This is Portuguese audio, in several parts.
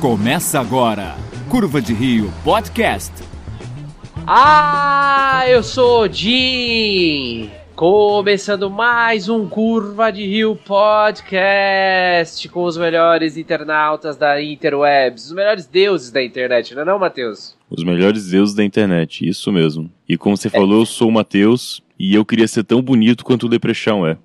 Começa agora, Curva de Rio Podcast. Ah, eu sou o Jim! Começando mais um Curva de Rio Podcast com os melhores internautas da interwebs, os melhores deuses da internet, não é não, Matheus? Os melhores deuses da internet, isso mesmo. E como você falou, eu sou o Matheus e eu queria ser tão bonito quanto o Leprechaun é.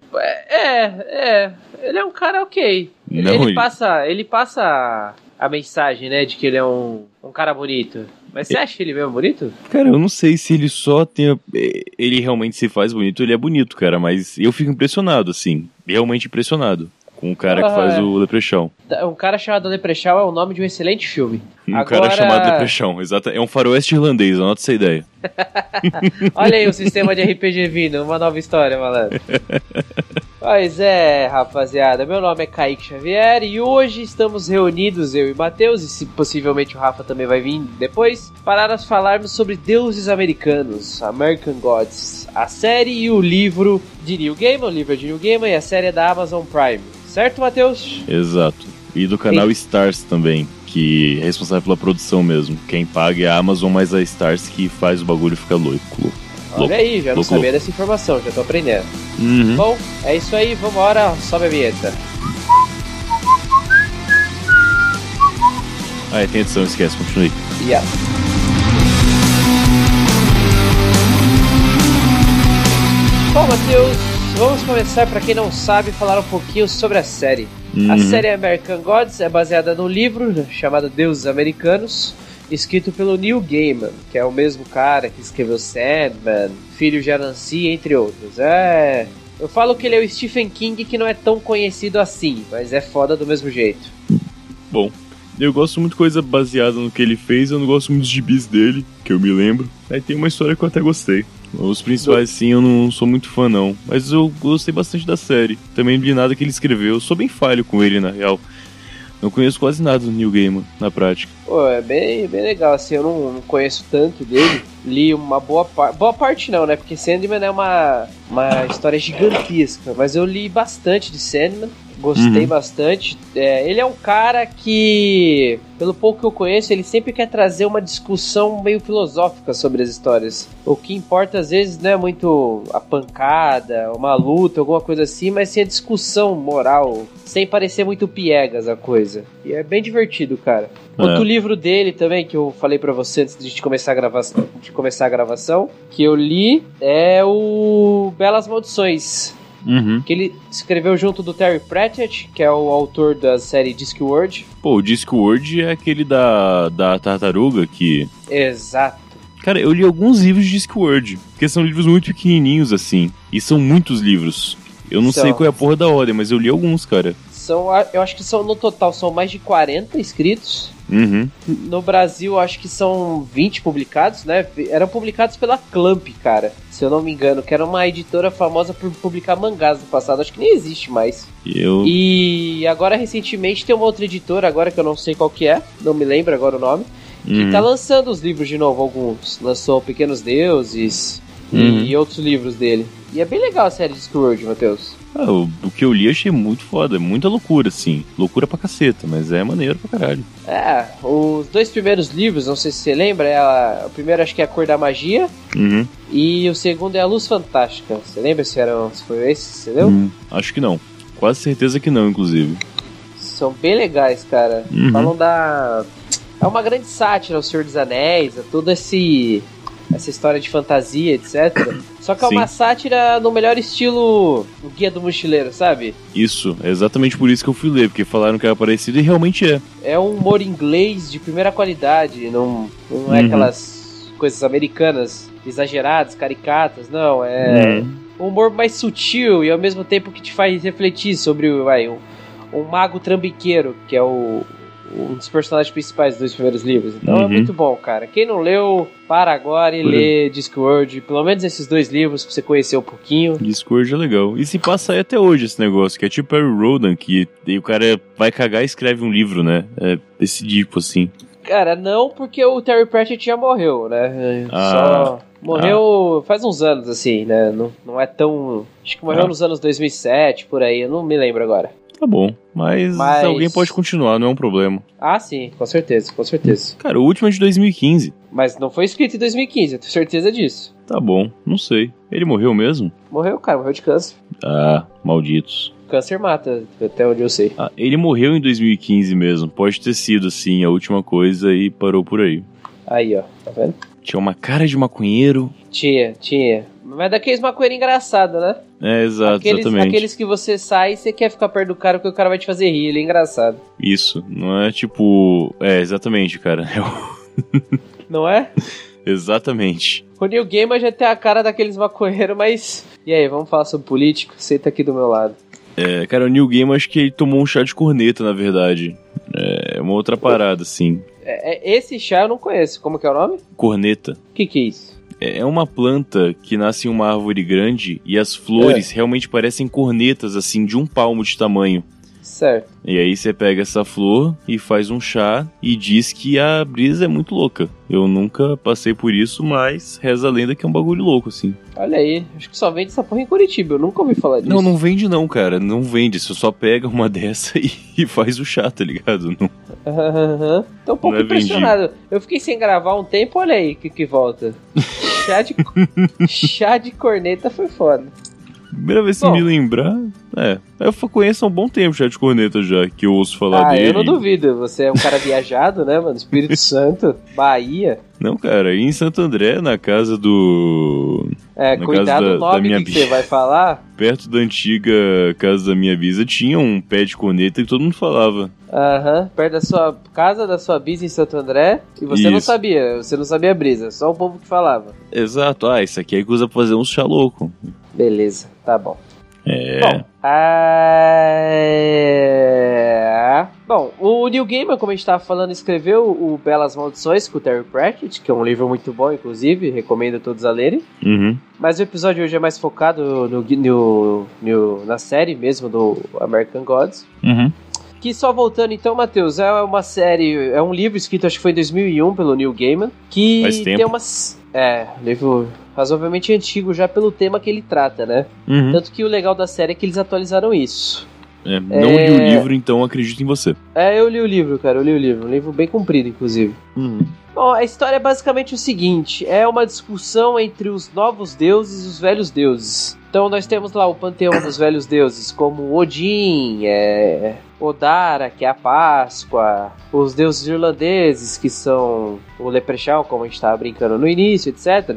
É, é, ele é um cara ok. Ele, Não, ele ele- passa, ele passa a mensagem, né, de que ele é um, um cara bonito. Mas você acha ele mesmo bonito? Cara, eu não sei se ele só tem. a- eh, Ele realmente se faz bonito, ele é bonito, cara, mas eu fico impressionado, assim. Realmente impressionado com o cara que Ah, faz é. o Leprechaun. Um cara chamado Leprechaun é o nome de um excelente filme. Um Agora- cara chamado Leprechaun, exato. É um faroeste irlandês, anota essa ideia. Olha aí o sistema de RPG vindo, uma nova história, malandro. Pois é, rapaziada, meu nome é Kaique Xavier e hoje estamos reunidos, eu e Matheus, e se possivelmente o Rafa também vai vir depois, para nós falarmos sobre deuses americanos, American Gods, a série e o livro de Neil Gaiman, o livro é de Neil Gaiman e a série é da Amazon Prime. Certo, Matheus? Exato. E do canal Stars também, que é responsável pela produção mesmo. Quem paga é a Amazon, mas a Stars que faz o bagulho ficar louco. Olha Louco. aí, já não Louco, sabia louco. dessa informação, já tô aprendendo. Uhum. Bom, é isso aí, vambora, sobe a vinheta. Ah, é, tem edição, esquece, continue. Yeah. Bom, Matheus, vamos começar, para quem não sabe, falar um pouquinho sobre a série. A Uhum. série American Gods é baseada no livro chamado Deuses Americanos, escrito pelo Neil Gaiman, que é o mesmo cara que escreveu Sandman, Filho de Anansi, entre outros. É. Eu falo que ele é o Stephen King que não é tão conhecido assim, mas é foda do mesmo jeito. Bom, eu gosto muito de coisa baseada no que ele fez, eu não gosto muito dos gibis dele, que eu me lembro. Aí tem uma história que eu até gostei. Os principais, sim, eu não sou muito fã, não. Mas eu gostei bastante da série. Também não li nada que ele escreveu. Eu sou bem falho com ele, na real. Não conheço quase nada do Neil Gaiman, na prática. Pô, é bem, bem legal, assim, eu não, não conheço tanto dele. Li uma boa parte. Boa parte não, né? Porque Sandman é uma, uma história gigantesca. Mas eu li bastante de Sandman. Gostei Uhum. bastante. É, ele é um cara que, pelo pouco que eu conheço, ele sempre quer trazer uma discussão meio filosófica sobre as histórias. O que importa às vezes não é muito a pancada, uma luta, alguma coisa assim, mas sim a discussão moral, sem parecer muito piegas a coisa. E é bem divertido, cara. É. Outro livro dele também, que eu falei pra você antes de começar a gravação, de começar a gravação, que eu li, é o Belas Maldições. Uhum. Que ele escreveu junto do Terry Pratchett, que é o autor da série Discworld. Pô, o Discworld é aquele da, da tartaruga que. Exato. Cara, eu li alguns livros de Discworld, porque são livros muito pequenininhos assim. E são muitos livros. Eu não São. sei qual é a porra da ordem, mas eu li alguns, cara. São, eu acho que são no total são mais de 40 inscritos. Uhum. No Brasil, acho que são 20 publicados, né? Eram publicados pela Clamp, cara. Se eu não me engano, que era uma editora famosa por publicar mangás no passado. Acho que nem existe mais. E eu. E agora, recentemente, tem uma outra editora, agora que eu não sei qual que é, não me lembro agora o nome, que Uhum. tá lançando os livros de novo, alguns. Lançou Pequenos Deuses Uhum. e outros livros dele. E é bem legal a série Discworld, Matheus. Ah, o, o que eu li achei muito foda, muita loucura, assim. Loucura pra caceta, mas é maneiro pra caralho. É, os dois primeiros livros, não sei se você lembra, é a- o primeiro acho que é A Cor da Magia Uhum. e o segundo é A Luz Fantástica. Você lembra se, era, se foi esse, você leu? Hum, acho que não. Quase certeza que não, inclusive. São bem legais, cara. Uhum. Falam da. É uma grande sátira ao Senhor dos Anéis, a toda esse. Essa história de fantasia, etc. Só que é uma Sim. sátira no melhor estilo o Guia do Mochileiro, sabe? Isso, é exatamente por isso que eu fui ler, porque falaram que era parecido e realmente é. É um humor inglês de primeira qualidade, não, não é Uhum. aquelas coisas americanas exageradas, caricatas, não. É Uhum. um humor mais sutil e ao mesmo tempo que te faz refletir sobre o- vai, um, um mago trambiqueiro, que é o, um dos personagens principais dos dois primeiros livros. Então é Uhum. muito bom, cara. Quem não leu, para agora e Uhum. lê Discworld, pelo menos esses dois livros pra você conhecer um pouquinho. Discord é legal. E se passa aí até hoje esse negócio, que é tipo Harry Rodan, que o cara vai cagar e escreve um livro, né? É esse tipo assim. Cara, não porque o Terry Pratchett já morreu, né? Ah. Só morreu faz uns anos, assim, né? Não, não é tão. Acho que morreu Ah. nos anos 2007, por aí, eu não me lembro agora. Tá bom. Mas, Mas- alguém pode continuar, não é um problema. Ah, sim, com certeza, com certeza. Cara, o último é de 2015. Mas não foi escrito em 2015, eu tenho certeza disso. Tá bom, não sei. Ele morreu mesmo? Morreu, cara, morreu de câncer. Ah, malditos. Câncer mata, até onde eu sei. Ah, ele morreu em 2015 mesmo. Pode ter sido, assim, a última coisa e parou por aí. Aí, ó, tá vendo? Tinha uma cara de maconheiro. Tinha, tinha. Mas daqueles maconheiros engraçados, né? É, exato, aqueles, exatamente. aqueles que você sai e você quer ficar perto do cara porque o cara vai te fazer rir, ele é engraçado. Isso, não é tipo. É, exatamente, cara. É o- Não é? exatamente. O Neil Gaiman já tem a cara daqueles maconheiros, mas... E aí, vamos falar sobre político? Senta aqui do meu lado. É, cara, o New Game acho que ele tomou um chá de corneta, na verdade. É uma outra parada, assim. É, é- esse chá eu não conheço. Como que é o nome? Corneta. O que que é isso? É uma planta que nasce em uma árvore grande e as flores realmente parecem cornetas, assim, de um palmo de tamanho. Certo. E aí você pega essa flor e faz um chá e diz que a brisa é muito louca. Eu nunca passei por isso, mas reza a lenda que é um bagulho louco, assim. Olha aí, acho que só vende essa porra em Curitiba, eu nunca ouvi falar disso. Não, não vende não, cara. Não vende. Você só pega uma dessa e, e faz o chá, tá ligado? Não- Aham. Tô um pouco é impressionado. Eu fiquei sem gravar um tempo, olha aí que que volta. Chá de, chá de corneta foi foda. Primeira vez que Bom. me lembrar. É. Eu conheço há um bom tempo já de corneta já, que eu ouço falar ah, dele. eu não duvido. Você é um cara viajado, né, mano? Espírito Santo, Bahia. Não, cara, em Santo André, na casa do. É, Na cuidado casa da- nome da minha que, você vai falar. Perto da antiga casa da minha bisa, tinha um pé de corneta que todo mundo falava. Aham, perto da sua casa, da sua bis em Santo André. E você não Isso. sabia, você não sabia a brisa, só o povo que falava. Exato, ah, isso aqui é que usa pra fazer uns chá louco. Beleza, tá bom. É. Bom, ah, bom, o Neil Gaiman, como a gente tava falando, escreveu o Belas Maldições com o Terry Pratchett, que é um livro muito bom, inclusive, recomendo a todos a lerem. Uhum. Mas o episódio hoje é mais focado no, no- no- na série mesmo do American Gods. Uhum. Que só voltando então, Matheus, é uma série, é um livro escrito acho que foi em 2001 pelo Neil Gaiman, que Faz tempo. tem umas é, livro razoavelmente antigo já pelo tema que ele trata, né? Uhum. Tanto que o legal da série é que eles atualizaram isso. É, não É. li o livro, então acredito em você. É, eu li o livro, cara, eu li o livro, um livro bem comprido, inclusive. Bom, a história é basicamente o seguinte: é uma discussão entre os novos deuses e os velhos deuses. Então nós temos lá o panteão dos velhos deuses, como Odin, é, Odara, que é a Páscoa, os deuses irlandeses, que são o Leprechaun, como a gente estava brincando no início, etc.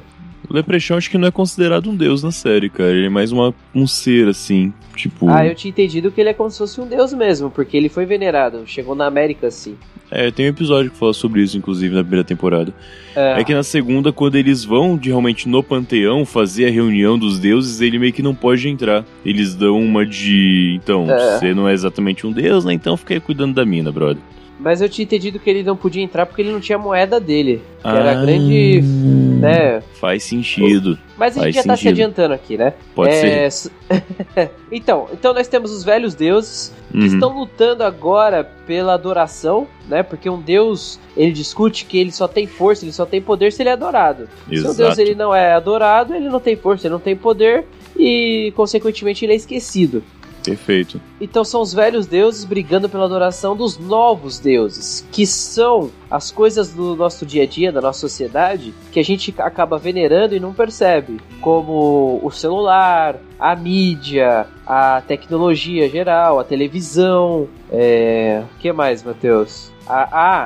O Leprechaun acho que não é considerado um deus na série, cara. Ele é mais uma, um ser, assim. Tipo. Ah, eu tinha entendido que ele é como se fosse um deus mesmo, porque ele foi venerado, chegou na América assim. É, tem um episódio que fala sobre isso, inclusive, na primeira temporada. É, É que na segunda, quando eles vão de, realmente no panteão fazer a reunião dos deuses, ele meio que não pode entrar. Eles dão uma de. Então, É. você não é exatamente um deus, né? Então fica aí cuidando da mina, brother. Mas eu tinha entendido que ele não podia entrar porque ele não tinha moeda dele. Que era Ah. grande. né? Faz sentido. Mas a gente Faz já tá se sentido. adiantando aqui, né? Pode É, ser. então, então nós temos os velhos deuses que Uhum. estão lutando agora pela adoração, né? Porque um deus, ele discute que ele só tem força, ele só tem poder se ele é adorado. Se Exato. um deus ele não é adorado, ele não tem força, ele não tem poder e consequentemente ele é esquecido. Perfeito. Então são os velhos deuses brigando pela adoração dos novos deuses, que são as coisas do nosso dia a dia, da nossa sociedade, que a gente acaba venerando e não percebe, como o celular, a mídia, a tecnologia geral, a televisão, é... o que mais, Matheus? A, a,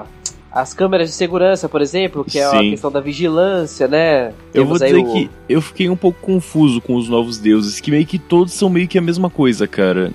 a- as câmeras de segurança, por exemplo, que é a Sim. questão da vigilância, né? Eu vou Temos aí dizer o- que eu fiquei um pouco confuso com os novos deuses, que meio que todos são meio que a mesma coisa, cara.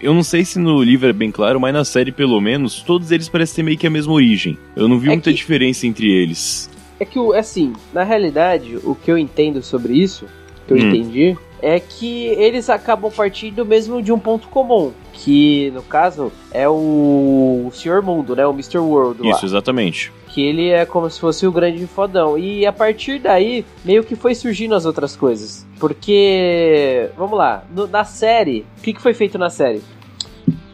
Eu não sei se no livro é bem claro, mas na série, pelo menos, todos eles parecem ter meio que a mesma origem. Eu não vi É muita que- diferença entre eles. É que, o- assim, na realidade, o que eu entendo sobre isso, que eu Hum. entendi, é que eles acabam partindo mesmo de um ponto comum. Que, no caso, é o, o Senhor Mundo, né? O Mr. World lá. Isso, exatamente. Que ele é como se fosse o grande fodão. E a partir daí, meio que foi surgindo as outras coisas. Porque, vamos lá, no- na série, o que, que foi feito na série?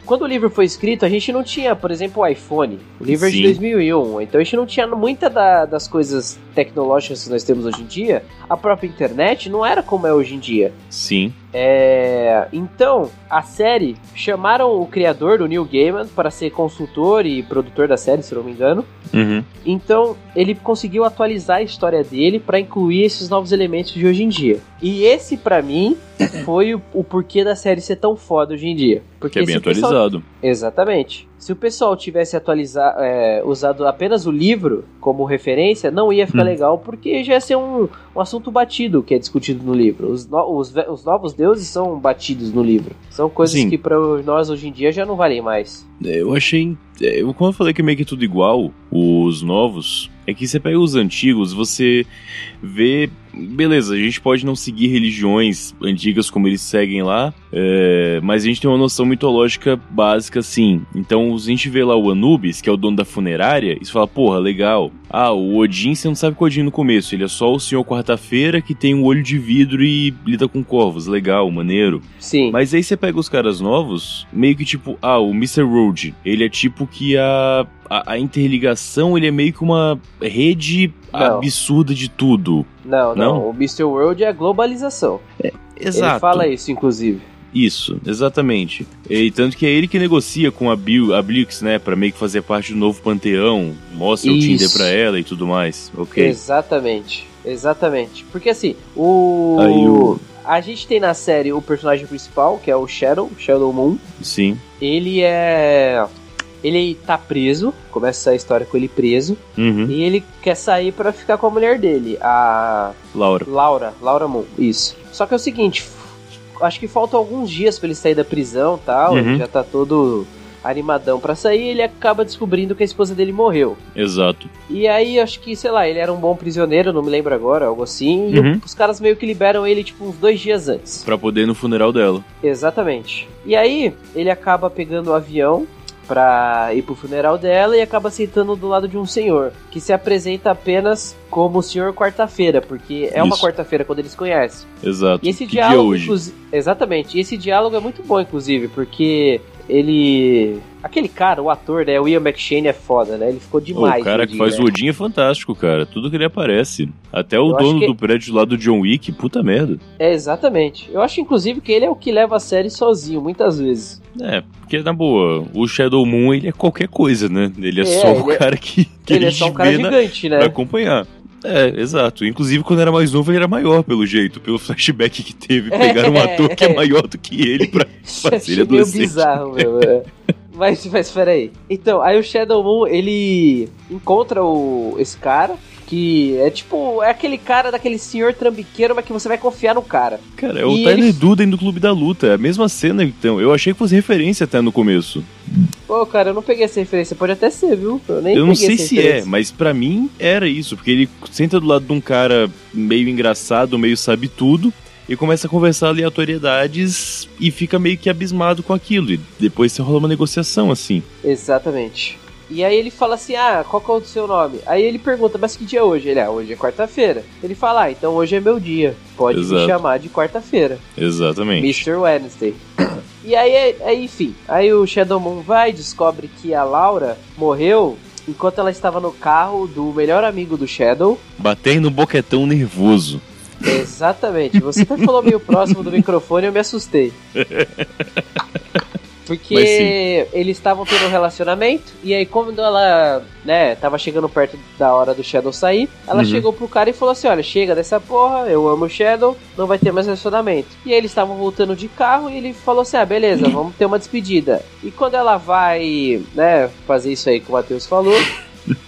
Quando o livro foi escrito, a gente não tinha, por exemplo, o iPhone. O livro é de Sim. 2001. Então a gente não tinha muita da- das coisas tecnológicas que nós temos hoje em dia. A própria internet não era como é hoje em dia. Sim. É, então, a série chamaram o criador do Neil Gaiman para ser consultor e produtor da série, se não me engano. Uhum. Então, ele conseguiu atualizar a história dele para incluir esses novos elementos de hoje em dia. E esse, para mim, foi o, o, porquê da série ser tão foda hoje em dia. Porque que é bem atualizado. Pessoal... Exatamente. Se o pessoal tivesse atualizado, é, usado apenas o livro como referência, não ia ficar hum. legal, porque já ia ser um, um assunto batido que é discutido no livro. Os, no, os, os novos deuses são batidos no livro. São coisas Sim. que para nós hoje em dia já não valem mais. É, eu achei. É, eu, quando eu falei que meio que tudo igual, os novos, é que você pega os antigos, você vê beleza, a gente pode não seguir religiões antigas como eles seguem lá, é, mas a gente tem uma noção mitológica básica sim. Então, a gente vê lá o Anubis, que é o dono da funerária, e você fala, porra, legal. Ah, o Odin, você não sabe que o Odin no começo, ele é só o senhor quarta-feira que tem um olho de vidro e lida com corvos, legal, maneiro. Sim. Mas aí você pega os caras novos, meio que tipo, ah, o Mr. Road, ele é tipo que a, a, a interligação, ele é meio que uma rede não. absurda de tudo. Não, não, não, O Mr. World é a globalização. É, exato. Ele fala isso, inclusive. Isso, exatamente. E tanto que é ele que negocia com a, Bill, a Blix, né, para meio que fazer parte do novo panteão, mostra isso. o Tinder pra ela e tudo mais, ok? Exatamente, exatamente. Porque assim, o... Aí o... A gente tem na série o personagem principal, que é o Shadow, Shadow Moon. Sim. Ele é ele tá preso, começa a história com ele preso, uhum. e ele quer sair para ficar com a mulher dele, a Laura. Laura, Laura Moon, isso. Só que é o seguinte, acho que faltam alguns dias para ele sair da prisão, tal, uhum. ele já tá todo animadão para sair, ele acaba descobrindo que a esposa dele morreu. Exato. E aí, acho que, sei lá, ele era um bom prisioneiro, não me lembro agora, algo assim. E uhum. os caras meio que liberam ele, tipo, uns dois dias antes. Pra poder ir no funeral dela. Exatamente. E aí, ele acaba pegando o avião para ir pro funeral dela e acaba sentando do lado de um senhor que se apresenta apenas como o senhor quarta-feira, porque é Isso. uma quarta-feira quando eles conhecem. Exato. E esse que diálogo, exatamente. E esse diálogo é muito bom, inclusive, porque ele. Aquele cara, o ator, né? O Ian McShane é foda, né? Ele ficou demais. o cara que faz né? o Odin é fantástico, cara. Tudo que ele aparece. Até o Eu dono que... do prédio lá do John Wick, puta merda. É, exatamente. Eu acho, inclusive, que ele é o que leva a série sozinho, muitas vezes. É, porque na boa, o Shadow Moon ele é qualquer coisa, né? Ele é, é só o é- cara que, que ele, é só um cara gigante, né? Pra acompanhar. É, exato. Inclusive, quando era mais novo, ele era maior, pelo jeito, pelo flashback que teve. Pegaram um ator que é maior do que ele pra fazer ele adolescente. meio bizarro, meu. É. Mas, mas peraí. Então, aí o Shadow Moon, ele encontra o, esse cara, que é tipo, é aquele cara daquele senhor trambiqueiro, mas que você vai confiar no cara. Cara, é o e Tyler ele... Duden do Clube da Luta, é a mesma cena então. Eu achei que fosse referência até no começo. Pô, cara, eu não peguei essa referência, pode até ser, viu? Eu, nem eu não sei se é, mas para mim era isso, porque ele senta do lado de um cara meio engraçado, meio sabe tudo, e começa a conversar aleatoriedades e fica meio que abismado com aquilo. E depois você rola uma negociação assim. Exatamente. E aí ele fala assim: Ah, qual que é o seu nome? Aí ele pergunta: Mas que dia é hoje? Ele, ah, hoje é quarta-feira. Ele fala: Ah, então hoje é meu dia. Pode Exato. me chamar de quarta-feira. Exatamente. Mr. Wednesday. e aí, aí, enfim, aí o Shadow Moon vai descobre que a Laura morreu enquanto ela estava no carro do melhor amigo do Shadow. Batendo no boquetão nervoso. Exatamente. Você até falou meio próximo do microfone e eu me assustei. Porque eles estavam tendo um relacionamento, e aí quando ela, né, tava chegando perto da hora do Shadow sair, ela uhum. chegou pro cara e falou assim: olha, chega dessa porra, eu amo o Shadow, não vai ter mais relacionamento. E aí eles estavam voltando de carro e ele falou assim: ah, beleza, vamos ter uma despedida. E quando ela vai, né, fazer isso aí que o Matheus falou,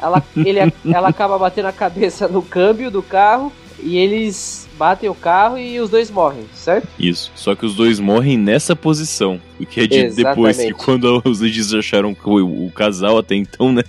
ela, ele, ela acaba batendo a cabeça no câmbio do carro e eles batem o carro e os dois morrem, certo? Isso. Só que os dois morrem nessa posição. O que é dito depois, que quando os legis acharam o, o casal até então, né?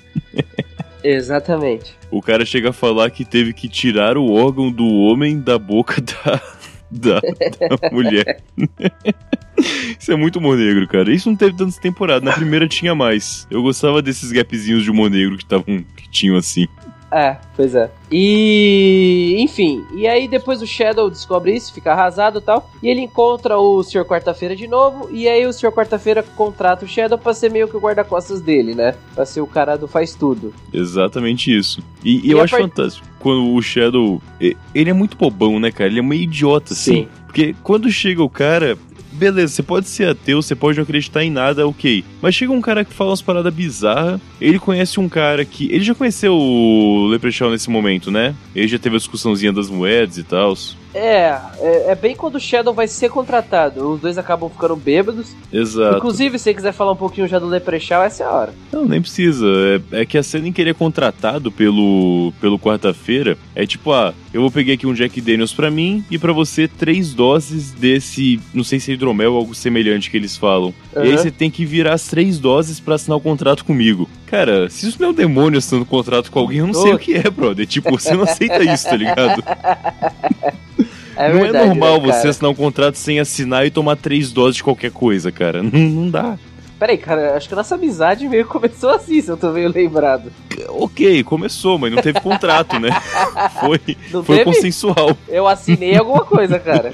Exatamente. O cara chega a falar que teve que tirar o órgão do homem da boca da, da, da mulher. Isso é muito humor negro, cara. Isso não teve tantas temporadas. Na primeira tinha mais. Eu gostava desses gapzinhos de humor negro que, tavam, que tinham assim. É, pois é. E, enfim, e aí depois o Shadow descobre isso, fica arrasado e tal, e ele encontra o Sr. Quarta-feira de novo, e aí o Sr. Quarta-feira contrata o Shadow pra ser meio que o guarda-costas dele, né? Pra ser o cara do faz tudo. Exatamente isso. E, e eu acho part... fantástico quando o Shadow. Ele é muito bobão, né, cara? Ele é meio idiota, assim. Sim. Porque quando chega o cara, beleza, você pode ser ateu, você pode não acreditar em nada, ok. Mas chega um cara que fala umas paradas bizarras, ele conhece um cara que. Ele já conheceu o Leprechaun nesse momento, né? Ele já teve a discussãozinha das moedas e tal. É, é, é, bem quando o Shadow vai ser contratado. Os dois acabam ficando bêbados. Exato. Inclusive, se você quiser falar um pouquinho já do Leprechaun, essa é a hora. Não, nem precisa. É, é que a cena em que ele é contratado pelo, pelo quarta-feira é tipo, ah, eu vou pegar aqui um Jack Daniels pra mim e para você três doses desse, não sei se é hidromel ou algo semelhante que eles falam. Uhum. E aí você tem que virar as três doses para assinar o contrato comigo. Cara, se isso não é um demônio assinando contrato com alguém, eu não sei o que é, brother. Tipo, você não aceita isso, tá ligado? É não é verdade, é normal né, você assinar um contrato sem assinar e tomar três doses de qualquer coisa, cara. Não, não dá. Peraí, cara, acho que a nossa amizade meio começou assim, se eu tô meio lembrado. Ok, começou, mas não teve contrato, né? Foi, não foi teve? consensual. Eu assinei alguma coisa, cara.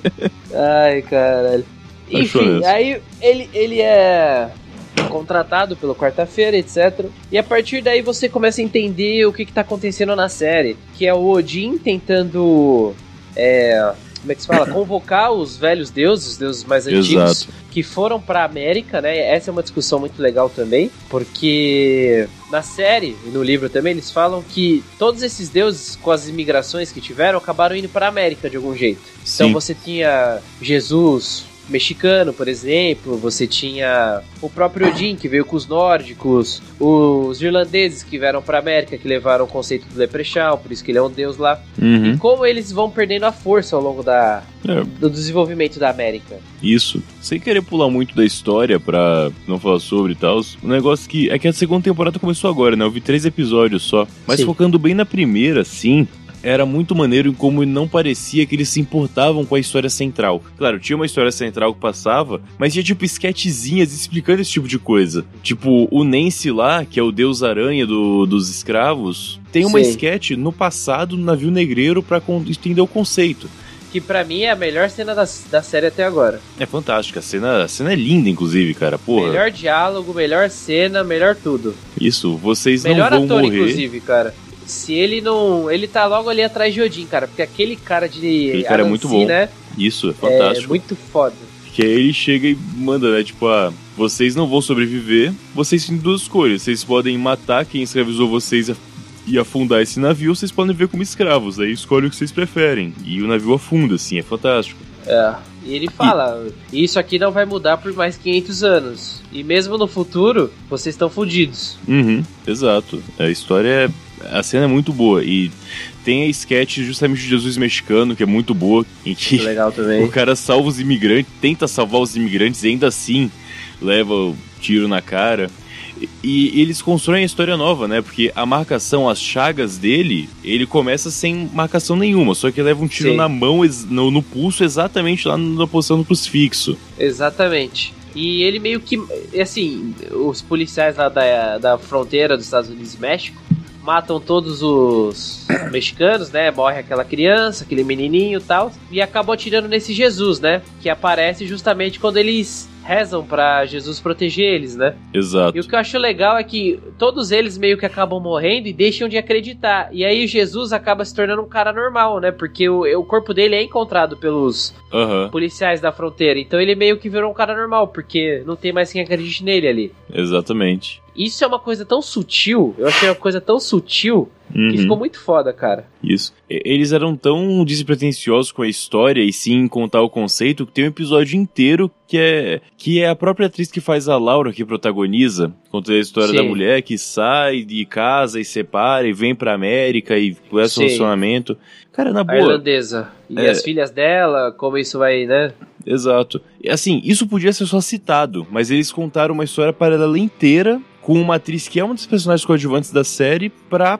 Ai, caralho. Enfim, aí ele, ele é contratado pelo quarta-feira, etc. E a partir daí você começa a entender o que, que tá acontecendo na série. Que é o Odin tentando é, como é que se fala? Convocar os velhos deuses, os deuses mais antigos, Exato. que foram para América, né? Essa é uma discussão muito legal também, porque na série e no livro também eles falam que todos esses deuses, com as imigrações que tiveram, acabaram indo para América de algum jeito. Então Sim. Então você tinha Jesus, mexicano, por exemplo, você tinha o próprio Odin, que veio com os nórdicos, os irlandeses que vieram para América, que levaram o conceito do Leprechaun, por isso que ele é um deus lá. Uhum. E como eles vão perdendo a força ao longo da, é. do desenvolvimento da América. Isso. Sem querer pular muito da história pra não falar sobre e tal, o negócio que é que a segunda temporada começou agora, né? Eu vi três episódios só. Mas Sim. focando bem na primeira, sim, era muito maneiro em como não parecia que eles se importavam com a história central. Claro, tinha uma história central que passava, mas tinha tipo sketchzinhas explicando esse tipo de coisa. Tipo, o Nancy lá, que é o deus aranha do, dos escravos, tem uma Sim. sketch no passado no navio negreiro para entender o conceito que para mim é a melhor cena da, da série até agora. É fantástica, a cena, a cena é linda, inclusive, cara, porra. Melhor diálogo, melhor cena, melhor tudo. Isso, vocês melhor não vão ator, morrer. inclusive, cara. Se ele não. Ele tá logo ali atrás de Odin, cara. Porque aquele cara de. Aquele cara é muito bom. Né? Isso, é fantástico. É muito foda. Que aí ele chega e manda, né? Tipo, ah, vocês não vão sobreviver. Vocês têm duas escolhas. Vocês podem matar quem escravizou vocês e afundar esse navio, vocês podem ver como escravos. Aí escolhe o que vocês preferem. E o navio afunda, assim, é fantástico. É. E ele fala: e... Isso aqui não vai mudar por mais 500 anos. E mesmo no futuro, vocês estão fodidos. Uhum, exato. A história é a cena é muito boa e tem a sketch justamente de Jesus mexicano, que é muito boa, em que Legal também. o cara salva os imigrantes, tenta salvar os imigrantes e ainda assim leva o tiro na cara. E, e eles constroem a história nova, né? Porque a marcação, as chagas dele, ele começa sem marcação nenhuma, só que leva um tiro Sim. na mão, no, no pulso, exatamente lá na posição do crucifixo. Exatamente. E ele meio que, assim, os policiais lá da, da fronteira dos Estados Unidos e México, matam todos os mexicanos, né? Morre aquela criança, aquele menininho e tal. E acabam atirando nesse Jesus, né? Que aparece justamente quando eles rezam para Jesus proteger eles, né? Exato. E o que eu acho legal é que todos eles meio que acabam morrendo e deixam de acreditar. E aí Jesus acaba se tornando um cara normal, né? Porque o, o corpo dele é encontrado pelos uhum. policiais da fronteira. Então ele meio que virou um cara normal, porque não tem mais quem acredite nele ali. Exatamente. Isso é uma coisa tão sutil, eu achei uma coisa tão sutil Uhum. Que ficou muito foda, cara. Isso. Eles eram tão despretensiosos com a história e sim contar o conceito que tem um episódio inteiro que é que é a própria atriz que faz a Laura que protagoniza, conta a história sim. da mulher que sai de casa e separa e vem pra América e começa o relacionamento. Cara, na boa. A irlandesa. E é... as filhas dela, como isso vai, né? Exato. Assim, isso podia ser só citado, mas eles contaram uma história paralela inteira com uma atriz que é uma das personagens coadjuvantes da série pra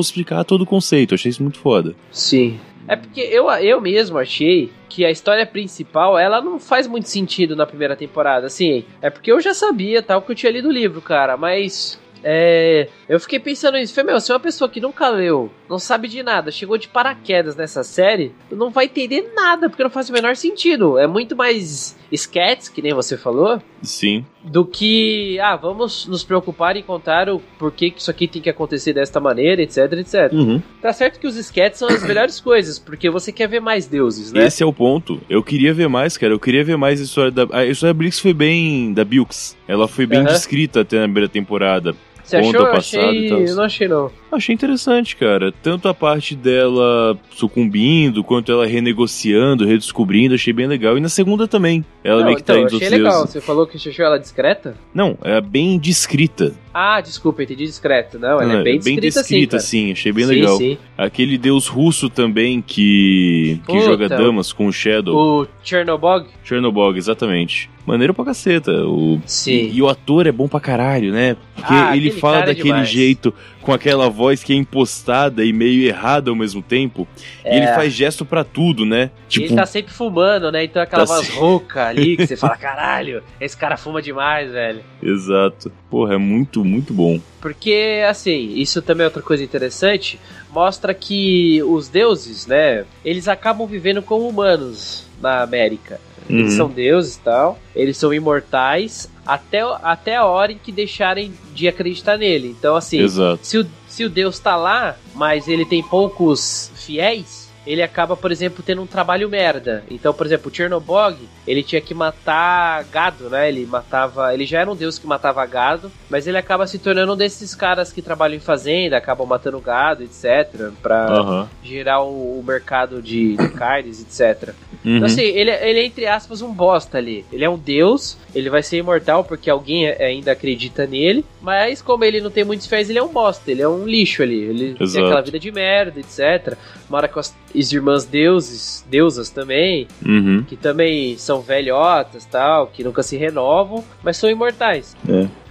explicar todo o conceito. Eu achei isso muito foda. Sim. É porque eu, eu mesmo achei que a história principal, ela não faz muito sentido na primeira temporada, assim. É porque eu já sabia, tal, que eu tinha lido o livro, cara, mas é, eu fiquei pensando nisso. Falei, meu, se uma pessoa que nunca leu, não sabe de nada, chegou de paraquedas nessa série, não vai entender nada, porque não faz o menor sentido. É muito mais sketches, que nem você falou, Sim. Do que, ah, vamos nos preocupar em contar o porquê que isso aqui tem que acontecer desta maneira, etc, etc. Uhum. Tá certo que os sketches são as melhores coisas, porque você quer ver mais deuses, né? Esse é o ponto. Eu queria ver mais, cara. Eu queria ver mais a história da. A história da Blix foi bem. da Bilks. Ela foi bem Aham. descrita até na primeira temporada. Você achou? Eu passado achei... e. Eu não achei, não. Achei interessante, cara. Tanto a parte dela sucumbindo, quanto ela renegociando, redescobrindo, achei bem legal. E na segunda também. Ela não, meio que então, tá indo achei legal. Você falou que achou ela discreta? Não, é bem descrita. Ah, desculpa, entendi discreto. Não, ela Não, é bem descrita, descrita, sim, sim. Achei bem cara. legal. Sim, sim. Aquele deus russo também que, que Puta, joga damas com o Shadow. O Chernobog? Chernobog, exatamente. Maneiro pra caceta. O... Sim. E, e o ator é bom pra caralho, né? Porque Ah, ele fala é daquele demais. jeito, com aquela voz que é impostada e meio errada ao mesmo tempo. E ele É. faz gesto pra tudo, né? E Tipo, ele tá sempre fumando, né? Então aquela Tá voz se- rouca ali que você fala, caralho, esse cara fuma demais, velho. exato. Porra, é muito, muito bom. Porque, assim, isso também é outra coisa interessante, mostra que os deuses, né, eles acabam vivendo como humanos na América. Eles Uhum. são deuses e tal, eles são imortais até, até a hora em que deixarem de acreditar nele. Então, assim, Exato. se o, se o Deus tá lá, mas ele tem poucos fiéis, ele acaba, por exemplo, tendo um trabalho merda. Então, por exemplo, o Chernobog, ele tinha que matar gado, né? Ele matava. Ele já era um deus que matava gado, mas ele acaba se tornando um desses caras que trabalham em fazenda, acabam matando gado, etc. Pra Aham. gerar o, o mercado de, de carnes, etc. Uhum. Então, assim, ele, ele é, entre aspas, um bosta ali. Ele é um deus, ele vai ser imortal porque alguém ainda acredita nele, mas como ele não tem muitos fés, ele é um bosta, ele é um lixo ali. Ele tem Exato. aquela vida de merda, etc. Mora com as, as irmãs deuses, deusas também, Uhum. que também são velhotas tal, que nunca se renovam, mas são imortais.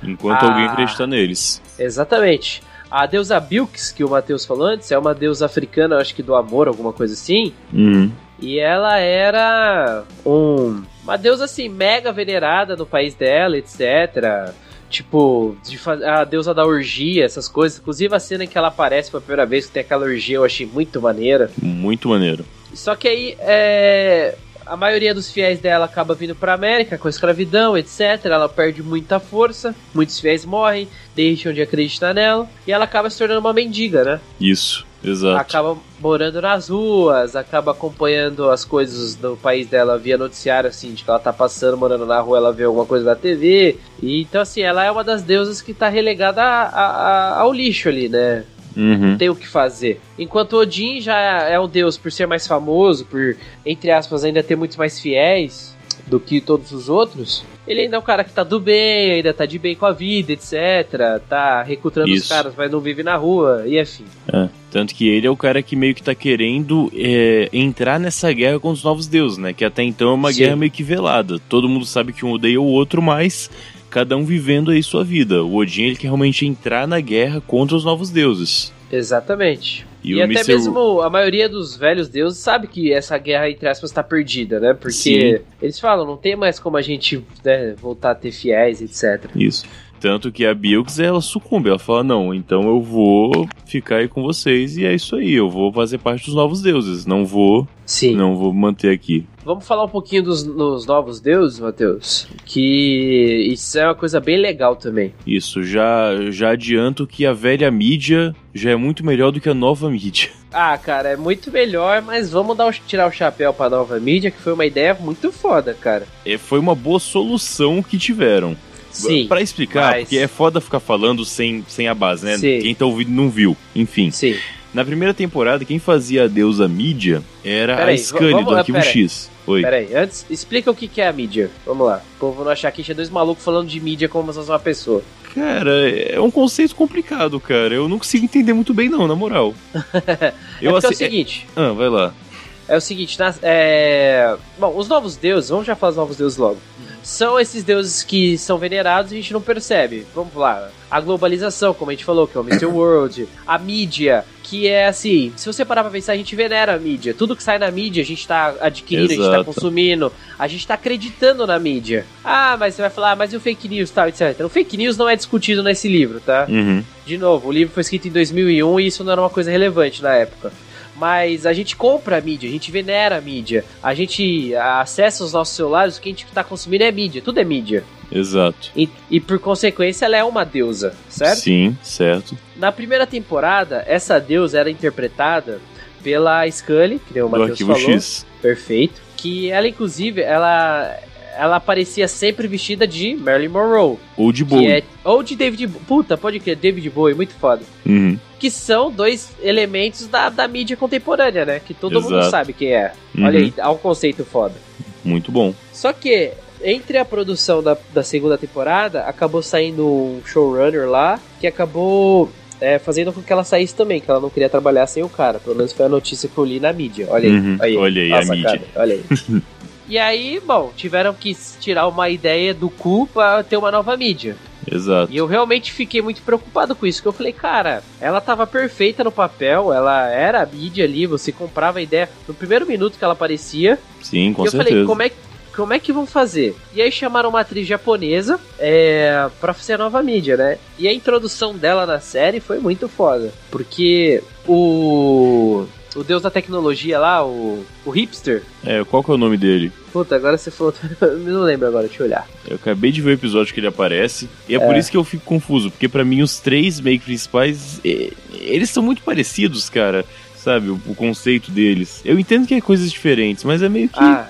Enquanto Ah. alguém acredita neles. Exatamente. A deusa Bilks, que o Matheus falou antes, é uma deusa africana, acho que do amor, alguma coisa assim. Uhum. E ela era um, uma deusa assim, mega venerada no país dela, etc. Tipo, de a deusa da orgia, essas coisas. Inclusive a cena em que ela aparece pela primeira vez, que tem aquela orgia, eu achei muito maneira. Muito maneiro. Só que aí, é, a maioria dos fiéis dela acaba vindo pra América com a escravidão, etc. Ela perde muita força, muitos fiéis morrem, deixam de acreditar nela, e ela acaba se tornando uma mendiga, né? Isso, exato. acaba morando nas ruas, acaba acompanhando as coisas do país dela via noticiário, assim, de que ela tá passando, morando na rua, ela vê alguma coisa na TV. E, então, assim, ela é uma das deusas que tá relegada a- a- ao lixo ali, né? Uhum. Não tem o que fazer. Enquanto Odin já é um deus por ser mais famoso, por, entre aspas, ainda ter muitos mais fiéis do que todos os outros, ele ainda é um cara que tá do bem, ainda tá de bem com a vida, etc. Tá recrutando os Isso. caras, mas não vive na rua, e afim. É. Tanto que ele é o cara que meio que tá querendo é, entrar nessa guerra com os novos deuses, né? Que até então é uma Sim. guerra meio que velada. Todo mundo sabe que um odeia o outro, mas cada um vivendo aí sua vida. O Odin ele quer realmente entrar na guerra contra os novos deuses. Exatamente. E E, até mesmo a maioria dos velhos deuses sabe que essa guerra, entre aspas, tá perdida, né? Porque Sim. eles falam, não tem mais como a gente né, voltar a ter fiéis, etc. Isso. Tanto que a Bilks, ela sucumbe. Ela fala, não, então eu vou ficar aí com vocês e é isso aí. Eu vou fazer parte dos novos deuses. Não vou, Sim. não vou manter aqui. Vamos falar um pouquinho dos, dos novos deuses, Matheus? Que isso é uma coisa bem legal também. Isso, já, já adianto que a velha mídia já é muito melhor do que a nova mídia. Ah, cara, é muito melhor, mas vamos dar tirar o chapéu pra nova mídia, que foi uma ideia muito foda, cara. É, foi uma boa solução que tiveram. Sim. Pra explicar, mas- porque é foda ficar falando sem, sem a base, né? Sim. Quem tá ouvindo não viu. Enfim, Sim. na primeira temporada, quem fazia a deusa mídia era Peraí, a Scully vamos- do Arquivo peraí. X. Oi. Pera aí, antes, explica o que é a mídia. Vamos lá. O povo não achar que tinha dois malucos falando de mídia como se fosse uma pessoa. Cara, é um conceito complicado, cara. Eu não consigo entender muito bem, não, na moral. é porque é o assi- seguinte, Ah, vai lá. É o seguinte, nas- é... Bom, os novos deuses, vamos já falar dos novos deuses logo. São esses deuses que são venerados e a gente não percebe. Vamos lá. A globalização, como a gente falou, que é o Mr. World. A mídia, que é assim, se você parar pra pensar, a gente venera a mídia. Tudo que sai na mídia, a gente tá adquirindo, a gente tá Exato. consumindo, a gente tá acreditando na mídia. Ah, mas você vai falar, ah, mas e o fake news, tal, etc. O fake news não é discutido nesse livro, tá? Uhum. De novo, o livro foi escrito em 2001 e isso não era uma coisa relevante na época. Mas a gente compra a mídia, a gente venera a mídia, a gente acessa os nossos celulares, o que a gente tá consumindo é mídia, tudo é mídia. Exato. E, e, por consequência ela é uma deusa, certo? Sim, certo. Na primeira temporada, essa deusa era interpretada pela Scully, que o Matheus falou. X. Perfeito. Que ela, inclusive, ela ela aparecia sempre vestida de Marilyn Monroe. Ou de Bowie. É, ou de David Puta, pode crer, David Bowie, muito foda. Uhum. Que são dois elementos da, da mídia contemporânea, né? Que todo Exato. mundo sabe quem é. Uhum. Olha aí, há um conceito foda. Muito bom. Só que entre a produção da, da segunda temporada, acabou saindo um showrunner lá que acabou é, fazendo com que ela saísse também, que ela não queria trabalhar sem o cara. Pelo menos foi a notícia que eu li na mídia. Olha aí. Uhum, aí olha aí, a, a mídia. Olha aí. E aí, bom, tiveram que tirar uma ideia do cu pra ter uma nova mídia. Exato. E eu realmente fiquei muito preocupado com isso, que eu falei, cara, ela tava perfeita no papel, ela era a mídia ali, você comprava a ideia no primeiro minuto que ela aparecia. Sim, com e certeza. eu falei, como é, como é que vão fazer? E aí chamaram uma atriz japonesa é, pra ser a nova mídia, né? E a introdução dela na série foi muito foda, porque o o deus da tecnologia lá, o, o hipster. É, qual que é o nome dele? Puta, agora você falou. não lembro agora, deixa eu olhar. Eu acabei de ver o episódio que ele aparece. E é, é. por isso que eu fico confuso. Porque para mim, os três make principais. Eles são muito parecidos, cara. Sabe? O, o, conceito deles. Eu entendo que é coisas diferentes, mas é meio que. Ah,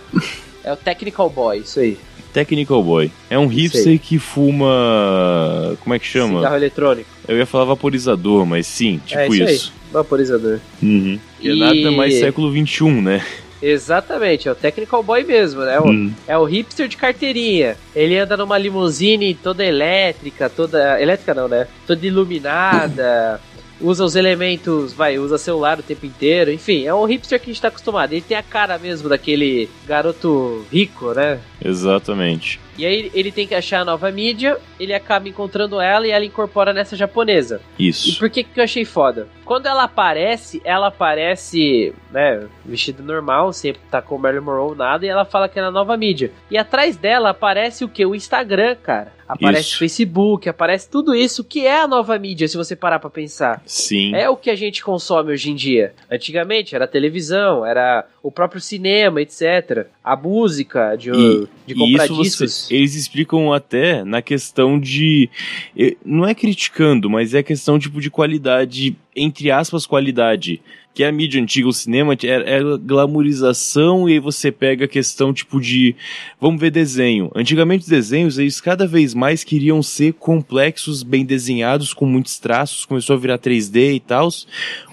é o Technical Boy, isso aí. Technical Boy. É um hipster que fuma. Como é que chama? Cigarro eletrônico. Eu ia falar vaporizador, mas sim, tipo é isso. isso. Vaporizador. Uhum. E, é e nada mais século XXI, né? Exatamente, é o Technical Boy mesmo, né? Hum. É o hipster de carteirinha. Ele anda numa limusine toda elétrica, toda. Elétrica não, né? Toda iluminada. Usa os elementos, vai, usa celular o tempo inteiro, enfim, é um hipster que a gente tá acostumado. Ele tem a cara mesmo daquele garoto rico, né? Exatamente. E aí ele tem que achar a nova mídia, ele acaba encontrando ela e ela incorpora nessa japonesa. Isso. E por que que eu achei foda? Quando ela aparece, ela aparece, né, vestida normal, sempre tá com Marilyn Monroe nada, e ela fala que é na nova mídia. E atrás dela aparece o que? O Instagram, cara. Aparece o Facebook, aparece tudo isso que é a nova mídia, se você parar pra pensar. Sim. É o que a gente consome hoje em dia. Antigamente era televisão, era o próprio cinema, etc. A música de, e, de comprar discos. Você, eles explicam até na questão de. Não é criticando, mas é questão tipo de qualidade, entre aspas, qualidade que a mídia antiga, o cinema, era, era glamorização e aí você pega a questão tipo de, vamos ver desenho. Antigamente os desenhos, eles cada vez mais queriam ser complexos, bem desenhados, com muitos traços, começou a virar 3D e tal.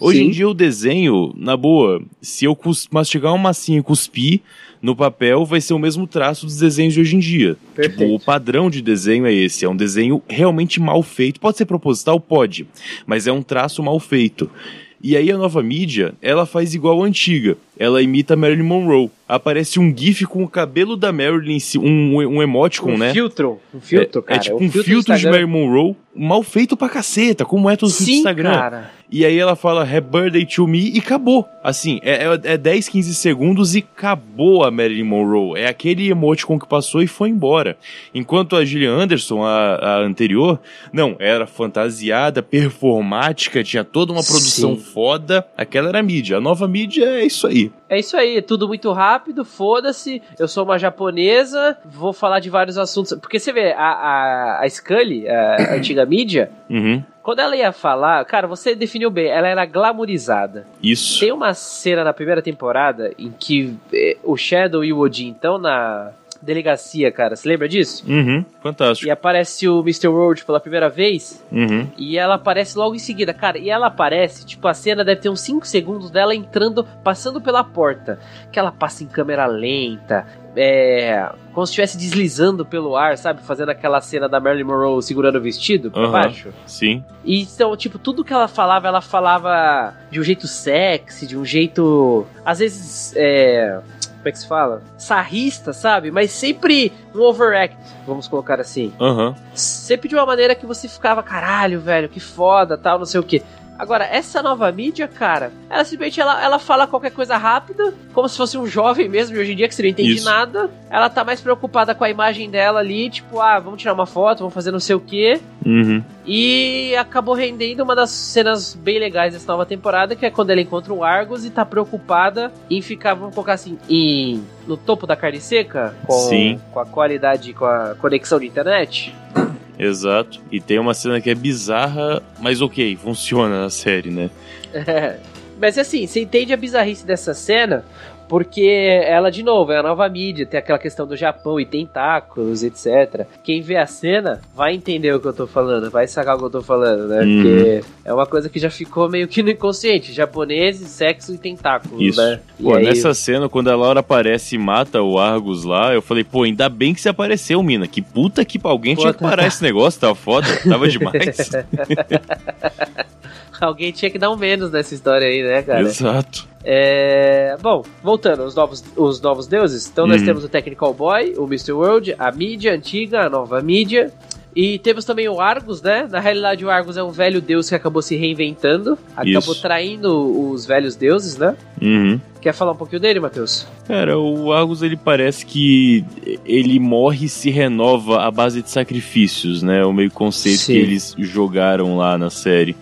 Hoje Sim. em dia o desenho, na boa, se eu mastigar uma massinha e cuspir, no papel vai ser o mesmo traço dos desenhos de hoje em dia. Perfeito. Tipo, o padrão de desenho é esse, é um desenho realmente mal feito. Pode ser proposital? Pode, mas é um traço mal feito. E aí a nova mídia, ela faz igual a antiga. Ela imita Marilyn Monroe. Aparece um gif com o cabelo da Marilyn, um, um emoticon, um né? Filtro, um filtro, é, cara. É tipo um, um filtro, filtro de Marilyn Monroe, mal feito pra caceta, como é todo o Instagram. Cara. E aí ela fala Happy Birthday to me e acabou. Assim, é, é, é 10, 15 segundos e acabou a Marilyn Monroe. É aquele emoticon que passou e foi embora. Enquanto a Gillian Anderson, a, a anterior, não, era fantasiada, performática, tinha toda uma produção Sim. foda. Aquela era a mídia. A nova mídia é isso aí. É isso aí, tudo muito rápido, foda-se. Eu sou uma japonesa, vou falar de vários assuntos. Porque você vê, a, a, a Scully, a antiga mídia, uhum. quando ela ia falar, cara, você definiu bem, ela era glamorizada. Isso. Tem uma cena na primeira temporada em que eh, o Shadow e o Odin estão na delegacia, cara. Você lembra disso? Uhum, fantástico. E aparece o Mr. World pela primeira vez. Uhum. E ela aparece logo em seguida, cara. E ela aparece, tipo, a cena deve ter uns 5 segundos dela entrando, passando pela porta. Que ela passa em câmera lenta. É. Como se estivesse deslizando pelo ar, sabe? Fazendo aquela cena da Marilyn Monroe segurando o vestido pra uhum, baixo. Sim. E então, tipo, tudo que ela falava, ela falava de um jeito sexy, de um jeito. Às vezes. É como é que se fala? Sarrista, sabe? Mas sempre um overact, vamos colocar assim. Uhum. Sempre de uma maneira que você ficava, caralho, velho, que foda, tal, não sei o que. Agora, essa nova mídia, cara, ela simplesmente ela, ela fala qualquer coisa rápida, como se fosse um jovem mesmo, e hoje em dia que você não entende Isso. nada. Ela tá mais preocupada com a imagem dela ali, tipo, ah, vamos tirar uma foto, vamos fazer não sei o quê. Uhum. E acabou rendendo uma das cenas bem legais dessa nova temporada, que é quando ela encontra o Argus e tá preocupada em ficar, vamos colocar assim, em, no topo da carne seca, com, Sim. com a qualidade, com a conexão de internet. Exato. E tem uma cena que é bizarra, mas ok, funciona na série, né? É. Mas assim, você entende a bizarrice dessa cena, porque ela, de novo, é a nova mídia, tem aquela questão do Japão e tentáculos, etc. Quem vê a cena vai entender o que eu tô falando, vai sacar o que eu tô falando, né? Uhum. Porque é uma coisa que já ficou meio que no inconsciente. Japoneses, sexo e tentáculos, Isso. né? E Pô, aí- nessa cena, quando a Laura aparece e mata o Argus lá, eu falei, pô, ainda bem que você apareceu, mina. Que puta que alguém tinha que parar esse negócio, tava foda, tava demais. Alguém tinha que dar um menos nessa história aí, né, cara? Exato. É... Bom, voltando, os novos, os novos deuses. Então nós Uhum. temos o Technical Boy, o Mr. World, a mídia antiga, a nova mídia. E temos também o Argus, né? Na realidade, o Argus é um velho deus que acabou se reinventando. Acabou Isso. traindo os velhos deuses, né? Uhum. Quer falar um pouquinho dele, Matheus? Cara, o Argus ele parece que ele morre e se renova à base de sacrifícios, né? O meio conceito Sim. que eles jogaram lá na série.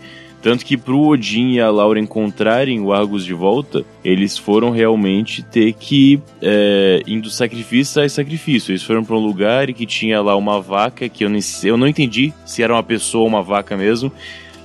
Tanto que pro Odin e a Laura encontrarem o Argus de volta, eles foram realmente ter que é, indo sacrifício a sacrifício. Eles foram pra um lugar que tinha lá uma vaca que eu, sei, eu não entendi se era uma pessoa ou uma vaca mesmo.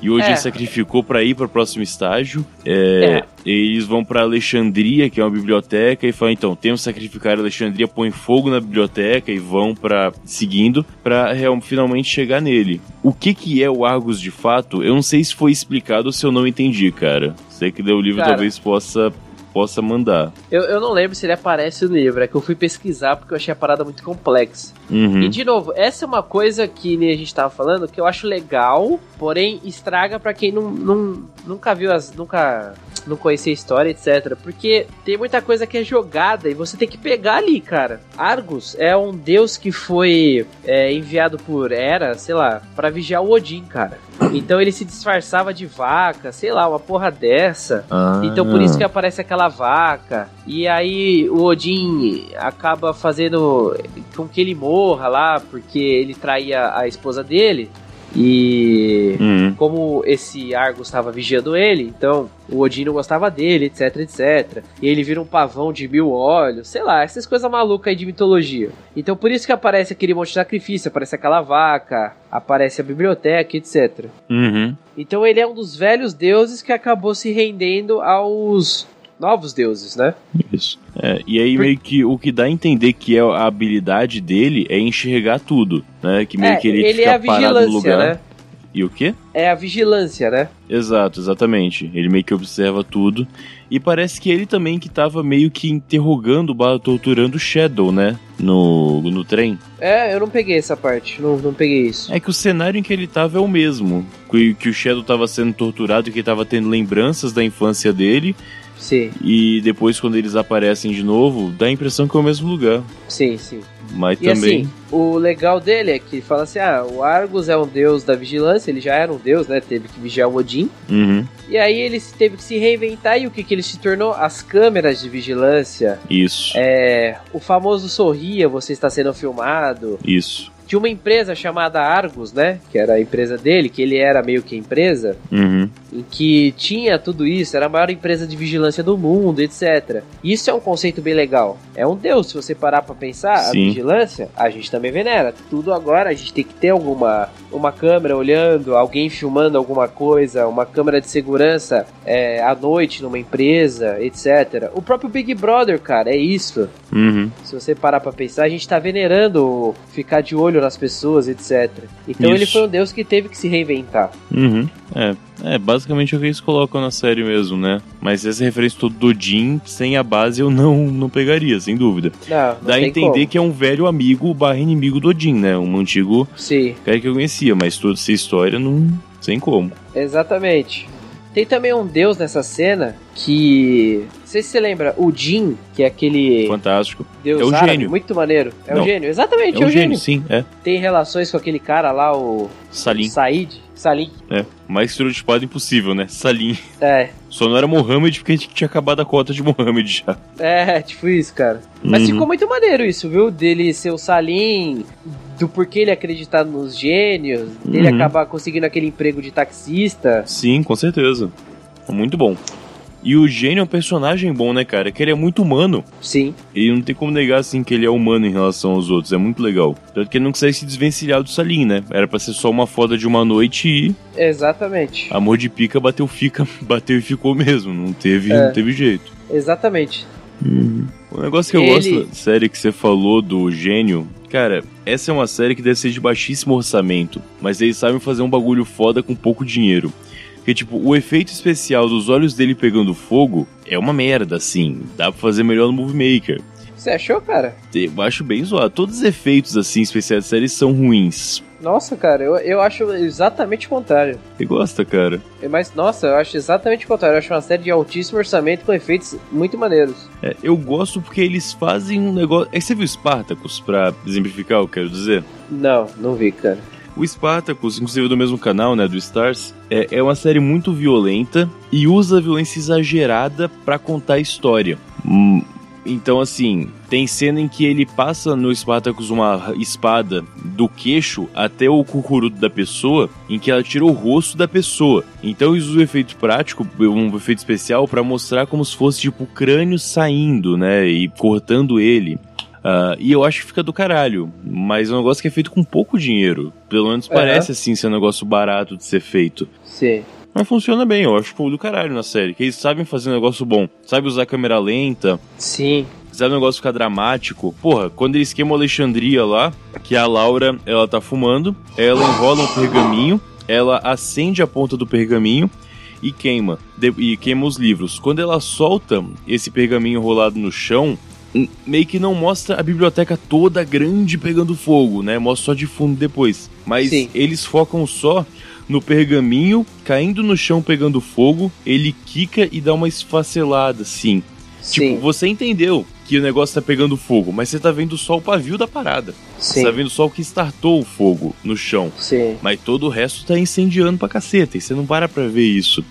E hoje É. sacrificou pra ir pro próximo estágio. É, Eles vão pra Alexandria, que é uma biblioteca, e falam: então, temos que sacrificar Alexandria, põe fogo na biblioteca e vão para seguindo pra real- finalmente chegar nele. O que que é o Argus de fato? Eu não sei se foi explicado ou se eu não entendi, cara. Sei que leu o livro Cara. talvez possa possa mandar. Eu, eu não lembro se ele aparece no livro, é que eu fui pesquisar porque eu achei a parada muito complexa. Uhum. E de novo, essa é uma coisa que nem a gente tava falando que eu acho legal, porém estraga pra quem não, não, nunca viu as. nunca. Não conhecia a história, etc. Porque tem muita coisa que é jogada e você tem que pegar ali, cara. Argus é um deus que foi é, enviado por Hera, sei lá, pra vigiar o Odin, cara. Então ele se disfarçava de vaca, sei lá, uma porra dessa. Ah. Então por isso que aparece aquela vaca. E aí o Odin acaba fazendo com que ele morra lá, porque ele traía a esposa dele. E Uhum. como esse Argus estava vigiando ele, então o Odin não gostava dele, etc, etc. E ele vira um pavão de mil olhos, sei lá, essas coisas malucas aí de mitologia. Então por isso que aparece aquele monte de sacrifício, aparece aquela vaca, aparece a biblioteca, etc. Uhum. Então ele é um dos velhos deuses que acabou se rendendo aos novos deuses, né? Isso. É, e aí meio que o que dá a entender que é a habilidade dele é enxergar tudo, né? Que meio É, que ele, ele fica é a parado no vigilância, lugar. né? E o quê? É a vigilância, né? Exato, exatamente. Ele meio que observa tudo. E parece que ele também que tava meio que interrogando, torturando o Shadow, né? No, no trem. É, eu não peguei essa parte, não, não peguei isso. É que o cenário em que ele tava é o mesmo. Que, que o Shadow tava sendo torturado e que ele tava tendo lembranças da infância dele. Sim, E depois, quando eles aparecem de novo, dá a impressão que é o mesmo lugar. sim, sim. Mas E também. assim, o legal dele é que fala assim: ah, o Argus é um deus da vigilância, ele já era um deus, né? Teve que vigiar o Odin. Uhum, E aí ele teve que se reinventar e o que, que ele se tornou? As câmeras de vigilância. isso. É, o famoso sorria, você está sendo filmado. Isso. De uma empresa chamada Argus, né? Que era a empresa dele, que ele era meio que a empresa. Uhum. em que tinha tudo isso, era a maior empresa de vigilância do mundo, etc. Isso é um conceito bem legal. É um deus, se você parar pra pensar, a Sim. vigilância, a gente também venera. Tudo agora a gente tem que ter alguma uma câmera olhando, alguém filmando alguma coisa, uma câmera de segurança é, à noite numa empresa, etc. O próprio Big Brother, cara, é isso. Uhum. Se você parar pra pensar, a gente tá venerando ficar de olho nas pessoas, etc. Então ele Isso. foi um deus que teve que se reinventar. Uhum. É. É, basicamente o que eles colocam na série mesmo, né? Mas essa referência toda do Jim, sem a base, eu não, não pegaria, sem dúvida. Não, não Dá a entender como. que é um velho amigo barra inimigo do Odin, né? Um antigo Sim. cara que eu conhecia, mas toda essa história não. sem como. Exatamente. Tem também um deus nessa cena que sei se você lembra, o Jin, que é aquele Fantástico. deus É o árabe, gênio. muito maneiro. É Não. o gênio, exatamente, É é, um o gênio, gênio. sim, é. Tem relações com aquele cara lá, o Salim. Said. Salim. É. Mais estereotipado impossível, né? Salim. É, Só não era Mohammed porque a gente tinha acabado a cota de Mohammed já. é, tipo isso, cara. Mas Uhum. ficou muito maneiro isso, viu? Dele ser o Salim, do porquê ele acreditar nos gênios, dele Uhum. acabar conseguindo aquele emprego de taxista. Sim, com certeza. Muito bom. E o gênio é um personagem bom, né, cara? Que ele é muito humano. Sim, E não tem como negar, assim, que ele é humano em relação aos outros. É muito legal. Tanto que ele não consegue se desvencilhar do Salim, né? Era pra ser só uma foda de uma noite e exatamente. amor de pica bateu fica, bateu e ficou mesmo. Não teve, É. não teve jeito. Exatamente. O negócio que eu Ele- gosto da série que você falou do gênio, cara, essa é uma série que deve ser de baixíssimo orçamento, mas eles sabem fazer um bagulho foda com pouco dinheiro. Porque, tipo, o efeito especial dos olhos dele pegando fogo é uma merda, assim. Dá pra fazer melhor no Movie Maker. Você achou, cara? Eu acho bem zoado. Todos os efeitos, assim, especiais da série são ruins. Nossa, cara, eu, eu acho exatamente o contrário. Você gosta, cara? É, Mas, nossa, eu acho exatamente o contrário. Eu acho uma série de altíssimo orçamento com efeitos muito maneiros. É, eu gosto porque eles fazem um negócio. É que você viu Spartacus, pra exemplificar, eu quero dizer? Não, não vi, cara. O Spartacus, inclusive do mesmo canal, né, do Stars, é, é uma série muito violenta e usa violência exagerada pra contar a história. Hum, então, assim, tem cena em que ele passa no Spartacus uma espada do queixo até o cucuruto da pessoa, em que ela tira o rosto da pessoa. Então, eles usam o efeito prático, um efeito especial, pra mostrar como se fosse tipo o crânio saindo, né, e cortando ele. Ah, e eu acho que fica do caralho. Mas é um negócio que é feito com pouco dinheiro. Pelo menos É. parece assim ser um negócio barato de ser feito. Sim. Mas funciona bem, eu acho ficou do caralho na série. Que eles sabem fazer um negócio bom. Sabe usar câmera lenta, Sim. sabe o negócio ficar dramático. Porra, quando eles queimam Alexandria lá, que a Laura, ela tá fumando, ela enrola um pergaminho, ela acende a ponta do pergaminho e queima. E queima os livros. Quando ela solta esse pergaminho enrolado no chão, meio que não mostra a biblioteca toda grande pegando fogo, né? Mostra só de fundo depois. Mas Sim. eles focam só no pergaminho caindo no chão pegando fogo, ele quica e dá uma esfacelada, assim. Sim. Tipo, você entendeu que o negócio tá pegando fogo, mas você tá vendo só o pavio da parada. Você sim. tá vendo só o que startou o fogo no chão. Sim. Mas todo o resto tá incendiando pra caceta, e você não para pra ver isso.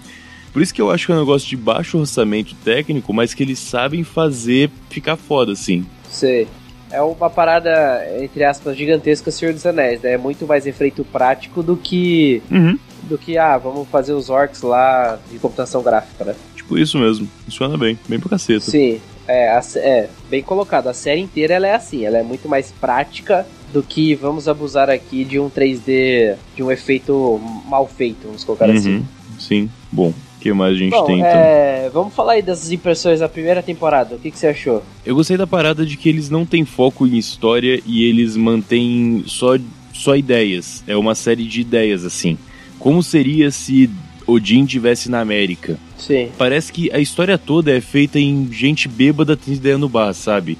Por isso que eu acho que é um negócio de baixo orçamento técnico, mas que eles sabem fazer ficar foda, assim. Sei. É uma parada, entre aspas, gigantesca Senhor dos Anéis, né? É muito mais efeito prático do que. Uhum. do que, ah, vamos fazer os orcs lá de computação gráfica, né? Tipo isso mesmo. Funciona bem, bem pra caceta. Sim, é, a é, bem colocado. A série inteira ela é assim, ela é muito mais prática do que vamos abusar aqui de um 3D, de um efeito mal feito, vamos colocar assim. Uhum. Sim, bom. O que mais a gente Bom, tem então? é, vamos falar aí das impressões da primeira temporada. O que, que você achou? Eu gostei da parada de que eles não têm foco em história e eles mantêm só, só ideias. É uma série de ideias, assim. Como seria se Odin tivesse na América? Sim, Parece que a história toda é feita em gente bêbada tendo ideia no bar, sabe?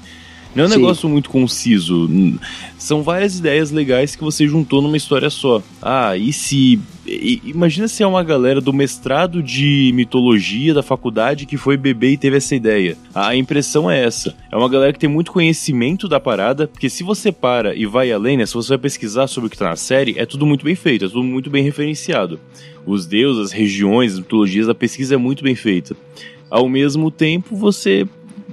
Não é um Sim. negócio muito conciso. São várias ideias legais que você juntou numa história só. Ah, e se. i- Imagina se é uma galera do mestrado de mitologia da faculdade que foi beber e teve essa ideia. A impressão é essa. É uma galera que tem muito conhecimento da parada, porque se você para e vai além, né? Se você vai pesquisar sobre o que tá na série, é tudo muito bem feito, é tudo muito bem referenciado. Os deuses, as regiões, as mitologias, a pesquisa é muito bem feita. Ao mesmo tempo, você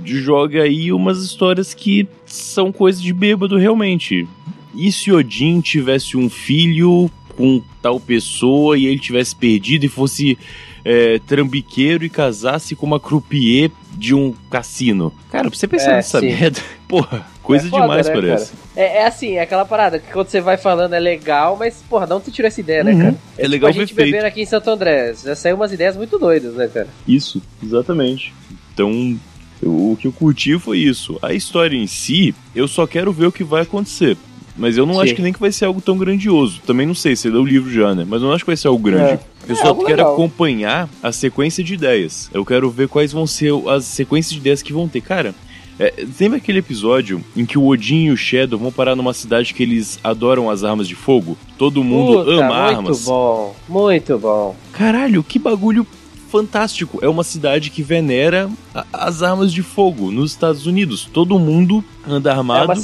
joga aí umas histórias que são coisas de bêbado realmente. E se Odin tivesse um filho com tal pessoa e ele tivesse perdido e fosse é, trambiqueiro e casasse com uma croupier de um cassino? Cara, pra você pensar É, nessa sim. merda, porra, coisa É foda, demais né, parece. É, é assim, é aquela parada que quando você vai falando é legal, mas, porra, onde você tirou essa ideia, né, Uhum. cara? É legal a gente ver feito. beber aqui em Santo André. Já saiu umas ideias muito doidas, né, cara? Isso, exatamente. Então, o que eu curti foi isso. A história em si, eu só quero ver o que vai acontecer. Mas eu não Sim. acho que nem que vai ser algo tão grandioso. Também não sei, você leu o livro já, né? Mas eu não acho que vai ser algo grande. É. Eu É, só quero legal. acompanhar a sequência de ideias. Eu quero ver quais vão ser as sequências de ideias que vão ter. Cara, é, lembra aquele episódio em que o Odin e o Shadow vão parar numa cidade que eles adoram as armas de fogo? Todo mundo Puta, ama muito armas. bom, muito bom. Caralho, que bagulho fantástico. É uma cidade que venera as armas de fogo nos Estados Unidos. Todo mundo anda É armado. uma-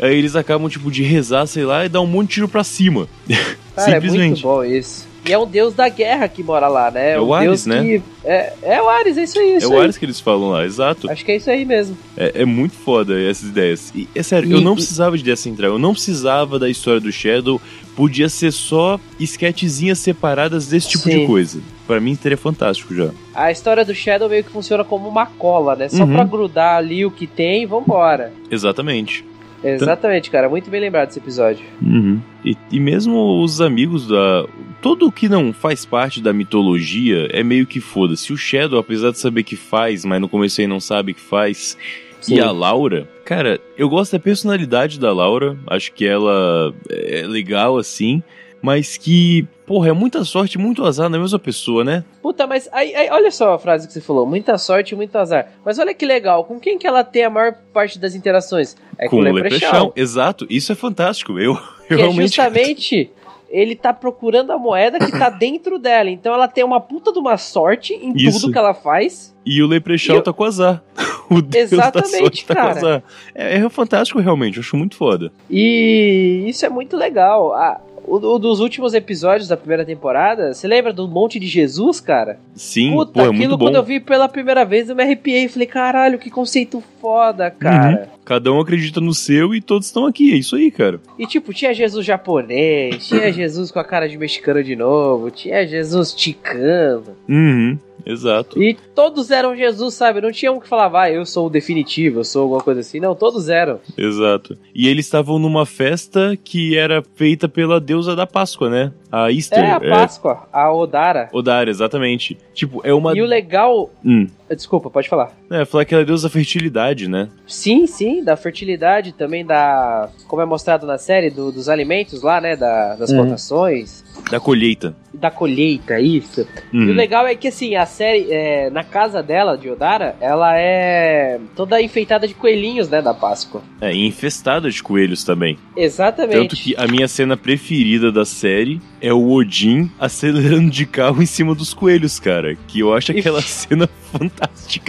Aí eles acabam, tipo, de rezar, sei lá, e dar um monte de tiro pra cima. Cara, é muito Simplesmente. bom isso. E é um deus da guerra que mora lá, né? É o um Ares, né? que. É, é o Ares, é isso aí. é Isso o aí. Ares que eles falam lá, exato. Acho que é isso aí mesmo. É, é muito foda essas ideias. E é sério, E- eu não e- precisava de Death Central, eu não precisava da história do Shadow. Podia ser só esquetezinhas separadas desse tipo Sim. de coisa. Pra mim seria fantástico já. A história do Shadow meio que funciona como uma cola, né? Só Uhum. pra grudar ali o que tem e vambora. Exatamente. Exatamente, cara. Muito bem lembrado desse episódio. Uhum. E, e mesmo os amigos da. Tudo que não faz parte da mitologia é meio que foda-se. O Shadow, apesar de saber que faz, mas no começo aí não sabe que faz. E Sim. a Laura, cara, eu gosto da personalidade da Laura. Acho que ela é legal assim. Mas que, porra, é muita sorte e muito azar na mesma pessoa, né? Puta, mas aí, aí, olha só a frase que você falou. Muita sorte e muito azar. Mas olha que legal. Com quem que ela tem a maior parte das interações? É com, Com o Leprechaun. Leprechaun. Exato, isso é fantástico. Eu, eu é realmente. justamente ele tá procurando a moeda que tá dentro dela. Então ela tem uma puta de uma sorte em Isso. tudo que ela faz. E o Leprechaun eu- tá com azar. O Deus da Exatamente, sorte tá cara. com azar. É, é fantástico, realmente. Eu acho muito foda. E isso é muito legal. Ah, o, dos últimos episódios da primeira temporada, você lembra do Monte de Jesus, cara? Sim, Puta, pô, é aquilo muito bom. quando eu vi pela primeira vez eu me arrepiei. Falei, caralho, que conceito foda, cara. Cada um acredita no seu e todos estão aqui. É isso aí, cara. E tipo, tinha Jesus japonês, tinha Jesus com a cara de mexicano de novo, tinha Jesus ticano. Uhum, exato. E todos eram Jesus, sabe? Não tinha um que falava, ah, eu sou o definitivo, eu sou alguma coisa assim. Não, todos eram. Exato. E eles estavam numa festa que era feita pela deusa da Páscoa, né? A Easter. É a Páscoa, a Odara. Odara, exatamente. Tipo, é uma. E o legal. Hum. Desculpa, pode falar. É, falar que ela é deusa da fertilidade, né? Sim, sim, da fertilidade, também da. Como é mostrado na série, do- dos alimentos lá, né? Da- das Uhum. plantações, Da colheita. da colheita, isso. E Uhum. o legal é que, assim, a série, é, na casa dela, de Odara, ela é toda enfeitada de coelhinhos, né? Da Páscoa. É, e infestada de coelhos também. Exatamente. Tanto que a minha cena preferida da série é o Odin acelerando de carro em cima dos coelhos, cara. Que eu acho aquela cena fantástica.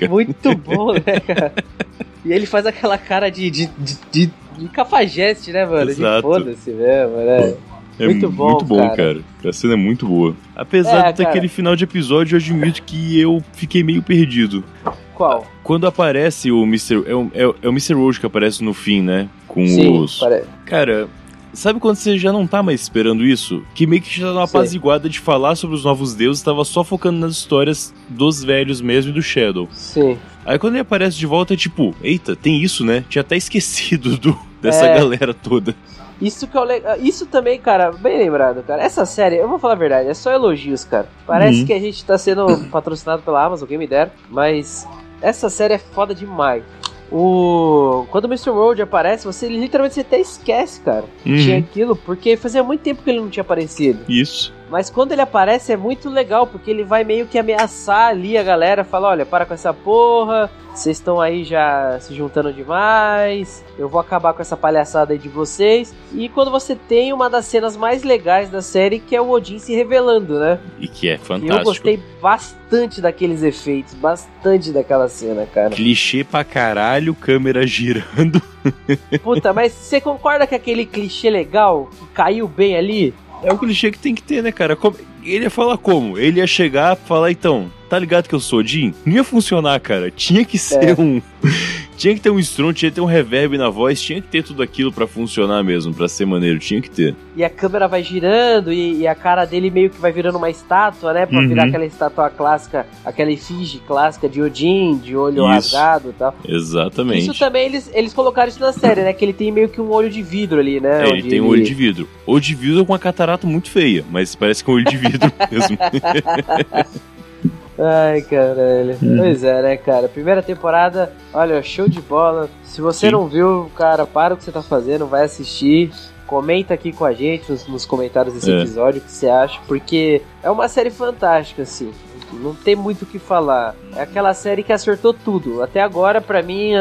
Muito bom, né, cara? E ele faz aquela cara de, de, de, de, de cafajeste, né, mano? Exato. De foda-se mesmo, né? É Muito bom, muito bom, cara. cara. A cena é muito boa. Apesar É, de ter cara. final de episódio, eu admito que eu fiquei meio perdido. Qual? Quando aparece o Mr. É o, é, o- é Mr. Rose que aparece no fim, né? Com Sim, os. pare- Cara, sabe quando você já não tá mais esperando isso? Que meio que já tá numa Sei. apaziguada de falar sobre os novos deuses, tava só focando nas histórias dos velhos mesmo e do Shadow. Sim. Aí quando ele aparece de volta é tipo, eita, tem isso, né? Tinha até esquecido do, dessa É. galera toda. Isso que eu le... Isso também, cara, bem lembrado, cara. Essa série, eu vou falar a verdade, é só elogios, cara. Parece Uhum. que a gente tá sendo patrocinado pela Amazon, quem me dera, mas essa série é foda demais. O quando o Mr. World aparece, você literalmente você até esquece, cara. que Uhum. Tinha aquilo, porque fazia muito tempo que ele não tinha aparecido. Isso. Mas quando ele aparece é muito legal, porque ele vai meio que ameaçar ali a galera, fala, olha, para com essa porra, vocês estão aí já se juntando demais, eu vou acabar com essa palhaçada aí de vocês. E quando você tem uma das cenas mais legais da série, que é o Odin se revelando, né? E que é E fantástico. eu gostei bastante daqueles efeitos, bastante daquela cena, cara. Clichê pra caralho, câmera girando. Puta, mas você concorda que aquele clichê legal, que caiu bem ali? É o clichê que tem que ter, né, cara? Como- Ele ia falar como? Ele ia chegar e falar, então, tá ligado que eu sou Jim? Não ia funcionar, cara. Tinha que ser É. um. Tinha que ter um strong, tinha que ter um reverb na voz, tinha que ter tudo aquilo pra funcionar mesmo, pra ser maneiro, tinha que ter. E a câmera vai girando e, e a cara dele meio que vai virando uma estátua, né? Pra Uhum. virar aquela estátua clássica, aquela efígie clássica de Odin, de olho Isso. rasgado e tal. Exatamente. Isso também eles, eles colocaram isso na série, né? Que ele tem meio que um olho de vidro ali, né? É, ele tem um olho de vidro. Olho de vidro com uma catarata muito feia, mas parece que é um olho de vidro mesmo. Ai, caralho. Uhum. Pois é, né, cara? Primeira temporada, olha, show de bola. Se você Sim. não viu, cara, para o que você tá fazendo, vai assistir. Comenta aqui com a gente nos, nos comentários desse É. episódio o que você acha, porque é uma série fantástica, assim. Não tem muito o que falar. É aquela série que acertou tudo. Até agora, pra mim,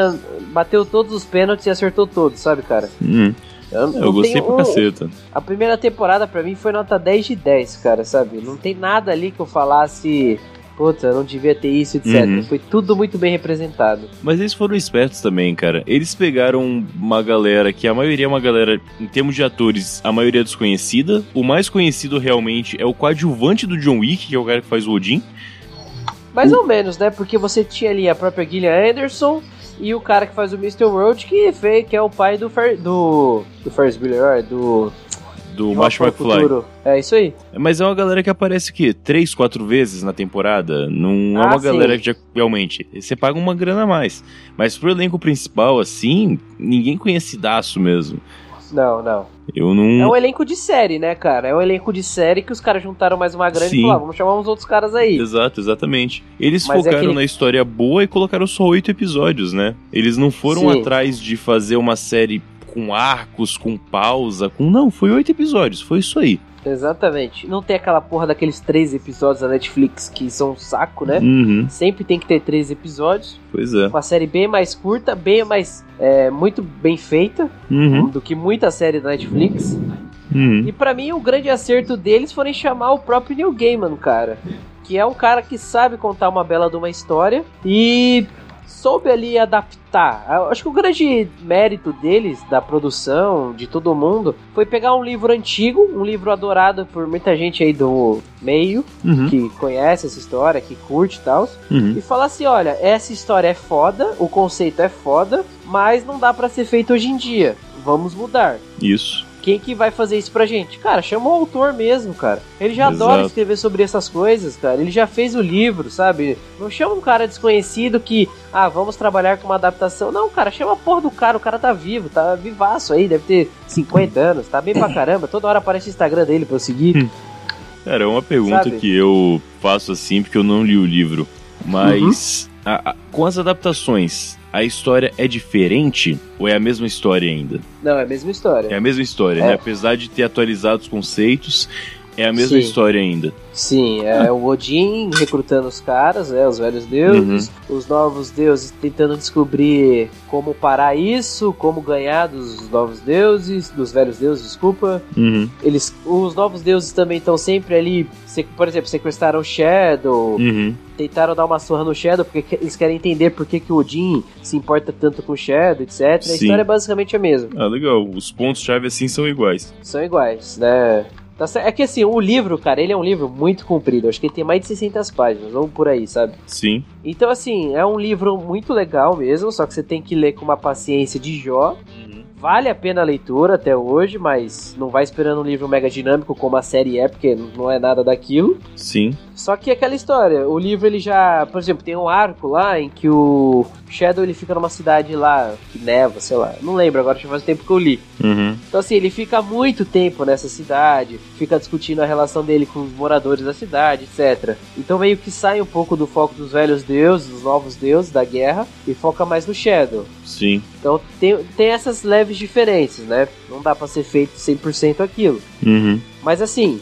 bateu todos os pênaltis e acertou todos, sabe, cara? Hum, Eu, eu não gostei pra um- caceta. a primeira temporada pra mim foi nota 10 de 10, cara, sabe? Não tem nada ali que eu falasse, puta, não devia ter isso, etc. Uhum. Foi tudo muito bem representado. Mas eles foram espertos também, cara. Eles pegaram uma galera que a maioria é uma galera, em termos de atores, a maioria é desconhecida. O mais conhecido realmente é o coadjuvante do John Wick, que é o cara que faz o Odin. Mais ou menos, né? Porque você tinha ali a própria Gillian Anderson e o cara que faz o Mr. World, que, fez, que é o pai do Fer, do, do Ferris Bueller, do... Do o McFly. Futuro. É isso aí. Mas é uma galera que aparece o quê? Três, quatro vezes na temporada. Não é Ah, uma sim. galera que já, realmente. Você paga uma grana a mais. Mas pro elenco principal, assim, ninguém conhecidaço mesmo. Não, não. Eu não. É um elenco de série, né, cara? É um elenco de série que os caras juntaram mais uma grana Sim. e falaram, vamos chamar uns outros caras aí. Exato, exatamente. Eles Mas é focaram aquele- na história boa e colocaram só oito episódios, né? Eles não foram Sim. atrás de fazer uma série com arcos, com pausa, com. Não, foi oito episódios, foi isso aí. Exatamente. Não tem aquela porra daqueles três episódios da Netflix que são um saco, né? Uhum, Sempre tem que ter três episódios. pois é. Uma série bem mais curta, bem mais. É, muito bem feita Uhum, do que muita série da Netflix. uhum. E pra mim o grande acerto deles foi em chamar o próprio Neil Gaiman, cara. Que é um cara que sabe contar uma bela de uma história e soube ali adaptar. Eu acho que o grande mérito deles, da produção, de todo mundo, foi pegar um livro antigo, um livro adorado por muita gente aí do meio, Uhum, que conhece essa história, que curte e tal, uhum. e falar assim: olha, essa história é foda, o conceito é foda, mas não dá pra ser feito hoje em dia. Vamos mudar. Isso. Quem que vai fazer isso pra gente? Cara, chama o autor mesmo, cara. Ele já Exato. adora escrever sobre essas coisas, cara. Ele já fez o livro, sabe? Não chama um cara desconhecido que, ah, vamos trabalhar com uma adaptação. Não, cara, chama a porra do cara. O cara tá vivo, tá vivaço aí, deve ter 50 anos, tá bem pra caramba. Toda hora aparece o Instagram dele pra eu seguir. Cara, é uma pergunta Sabe? que eu faço assim porque eu não li o livro. Mas a- a- com as adaptações, a história é diferente ou é a mesma história ainda? Não, é a mesma história. É a mesma história, É. né? Apesar de ter atualizado os conceitos, é a mesma Sim. história ainda. Sim, é o Odin recrutando os caras, né, os velhos deuses, os novos deuses tentando descobrir como parar isso, como ganhar dos novos deuses, dos velhos deuses, desculpa. Uhum. Eles, os novos deuses também estão sempre ali, por exemplo, sequestraram o Shadow, Uhum. tentaram dar uma surra no Shadow porque que- eles querem entender por que, que o Odin se importa tanto com o Shadow, etc. A Sim. história é basicamente a mesma. Ah, legal. Os pontos-chave assim são iguais. São iguais, né? Tá É que assim, o livro, cara, ele é um livro muito comprido. Acho que ele tem mais de 600 páginas, vamos por aí, sabe? Sim. Então, assim, é um livro muito legal mesmo, só que você tem que ler com uma paciência de Jó. Vale a pena a leitura até hoje, mas não vai esperando um livro mega dinâmico como a série é, porque não é nada daquilo. Sim. Só que é aquela história, o livro ele já, por exemplo, tem um arco lá em que o Shadow ele fica numa cidade lá que neva, sei lá, não lembro agora, já faz tempo que eu li. Uhum. Então assim, ele fica muito tempo nessa cidade, fica discutindo a relação dele com os moradores da cidade, etc. Então meio que sai um pouco do foco dos velhos deuses, dos novos deuses da guerra, e foca mais no Shadow. Sim. Então tem, tem essas leves diferenças, né? Não dá pra ser feito 100% aquilo. Uhum. Mas assim,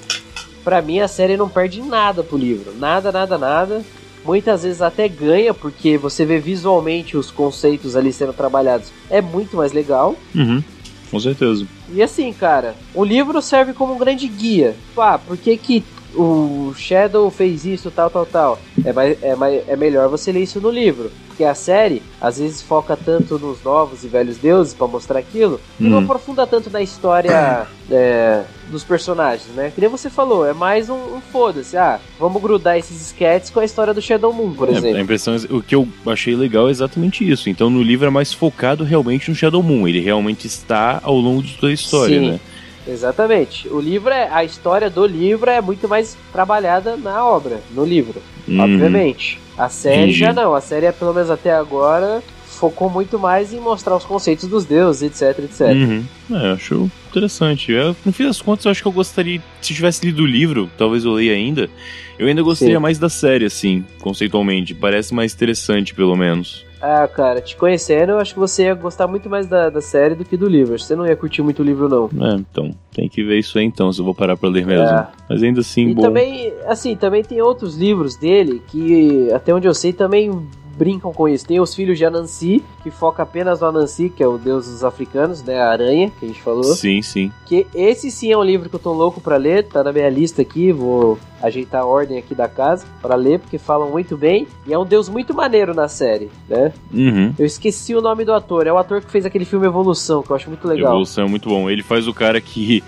pra mim a série não perde nada pro livro. Nada, nada, nada. Muitas vezes até ganha, porque você vê visualmente os conceitos ali sendo trabalhados. É muito mais legal. Uhum. Com certeza. E assim, cara, o livro serve como um grande guia. Ah, por que que o Shadow fez isso, tal, tal, tal? É, mais, é, mais, é melhor você ler isso no livro. Porque a série, às vezes, foca tanto nos novos e velhos deuses pra mostrar aquilo, e não Hum. aprofunda tanto na história é, dos personagens, né? Que nem você falou, é mais um, um foda-se. Ah, vamos grudar esses sketches com a história do Shadow Moon, por É, exemplo. a impressão, é- o que eu achei legal é exatamente isso. Então no livro é mais focado realmente no Shadow Moon. Ele realmente está ao longo de toda a história, Sim. né? Exatamente. O livro é. A história do livro é muito mais trabalhada na obra, no livro. Uhum. Obviamente. A série Entendi. já não. A série, é, pelo menos até agora, focou muito mais em mostrar os conceitos dos deuses, etc, etc. Uhum. É, acho interessante. Eu, no fim das contas, eu acho que eu gostaria. Se tivesse lido o livro, talvez eu leia ainda. Eu ainda gostaria Sim. mais da série, assim, conceitualmente. Parece mais interessante, pelo menos. Ah, cara, te conhecendo, eu acho que você ia gostar muito mais da, da série do que do livro. Você não ia curtir muito o livro, não. É, então, tem que ver isso aí então, se eu vou parar pra ler mesmo. É. Mas ainda assim, E bom. também, assim, também tem outros livros dele que, até onde eu sei, também brincam com isso. Tem os filhos de Anansi, que foca apenas no Anansi, que é o deus dos africanos, né? A aranha, que a gente falou. Sim, sim. Que esse sim é um livro que eu tô louco pra ler, tá na minha lista aqui, vou ajeitar a ordem aqui da casa para ler, porque falam muito bem. E é um deus muito maneiro na série, né? Uhum. Eu esqueci o nome do ator, é o ator que fez aquele filme Evolução, que eu acho muito legal. Evolução é muito bom. Ele faz o cara que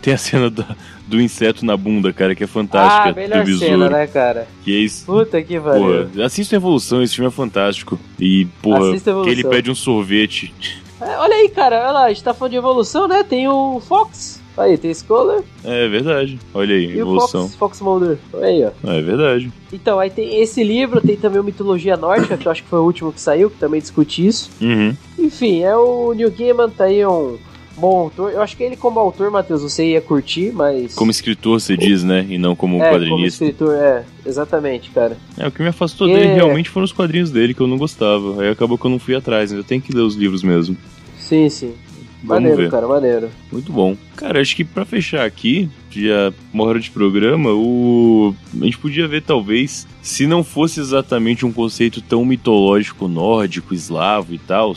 tem a cena do, do inseto na bunda, cara, que é fantástica. ah, melhor do besouro. cena, né, cara? Que é isso. Puta que pariu. Assista a Evolução, esse filme é fantástico. E, porra, que ele pede um sorvete. É, olha aí, cara, olha lá, a gente tá falando de evolução, né? Tem o Fox. Aí, tem Scholar É verdade. Olha aí, e Evolução. o Fox, Fox Mulder. Olha aí, ó. É verdade. Então, aí tem esse livro, tem também o Mitologia Nórdica, que eu acho que foi o último que saiu, que também discute isso. Uhum. Enfim, é o Neil Gaiman, tá aí um bom autor. Eu acho que ele como autor, Matheus, você ia curtir, mas... Como escritor, você diz, né? E não como é, como quadrinista. escritor, é, exatamente, cara. É, o que me afastou É. dele realmente foram os quadrinhos dele, que eu não gostava. Aí acabou que eu não fui atrás, eu tenho que ler os livros mesmo. Sim, sim. Vamos maneiro, ver. cara, maneiro. Muito bom. Cara, acho que pra fechar aqui, já uma hora de programa, o a gente podia ver talvez se não fosse exatamente um conceito tão mitológico nórdico, eslavo e tal,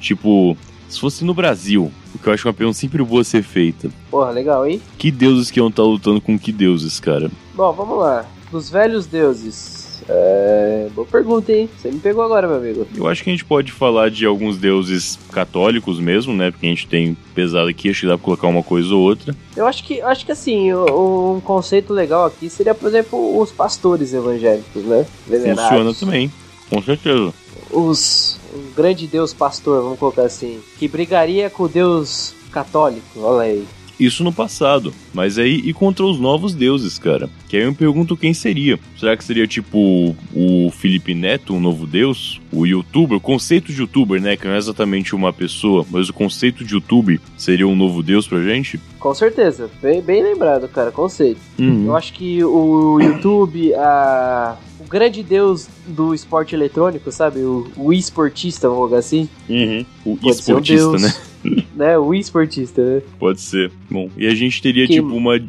tipo, se fosse no Brasil, o que eu acho uma pergunta sempre boa ser feita. Porra, legal, hein? Que deuses que iam estar lutando com que deuses, cara? Bom, vamos lá. Dos velhos deuses. É... Boa pergunta, hein? Você me pegou agora, meu amigo. Eu acho que a gente pode falar de alguns deuses católicos mesmo, né? Porque a gente tem pesado aqui, acho que dá pra colocar uma coisa ou outra. Eu acho que, acho que assim, um conceito legal aqui seria, por exemplo, os pastores evangélicos, né? Venerados. Funciona também, com certeza. Os, um grande deus pastor, vamos colocar assim, que brigaria com o deus católico, olha aí. Isso no passado, mas aí e contra os novos deuses, cara? Que aí eu me pergunto quem seria. Será que seria tipo o Felipe Neto, um novo deus? O youtuber? O conceito de youtuber, né? Que não é exatamente uma pessoa, mas o conceito de youtuber seria um novo deus pra gente? Com certeza, bem, bem lembrado, cara, conceito. Uhum. Eu acho que o YouTube, a... o grande deus do esporte eletrônico, sabe? O, o esportista, vamos colocar assim. Uhum. O Pode um esportista, deus, né? né? O esportista, né? Pode ser. Bom, e a gente teria, Que- tipo, uma,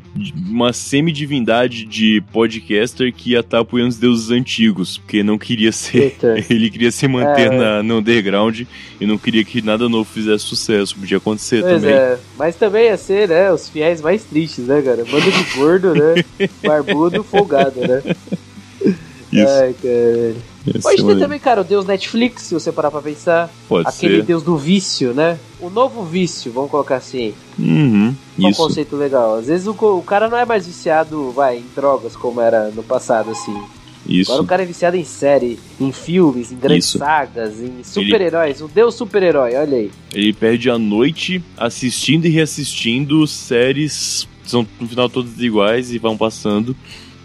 uma semidivindade de podcaster que ia estar apoiando os deuses antigos, porque não queria ser. Eita. Ele queria se manter É. na, no underground e não queria que nada novo fizesse sucesso. Podia acontecer Pois também. é, mas também ia ser, né, os fiéis mais tristes, né, cara? Bando de gordo, né? Barbudo, folgado, né? Isso. Ai, cara. Pode ter também, cara, o deus Netflix, se você parar pra pensar. Pode Aquele ser. deus do vício, né? O novo vício, vamos colocar assim. Uhum. É um Isso. conceito legal. Às vezes o, o cara não é mais viciado, vai, em drogas, como era no passado, assim. Agora Isso. o cara é viciado em série, em filmes, em grandes Isso. sagas, em super-heróis. O deus super-herói, olha aí. Ele perde a noite assistindo e reassistindo séries. São no final todas iguais e vão passando.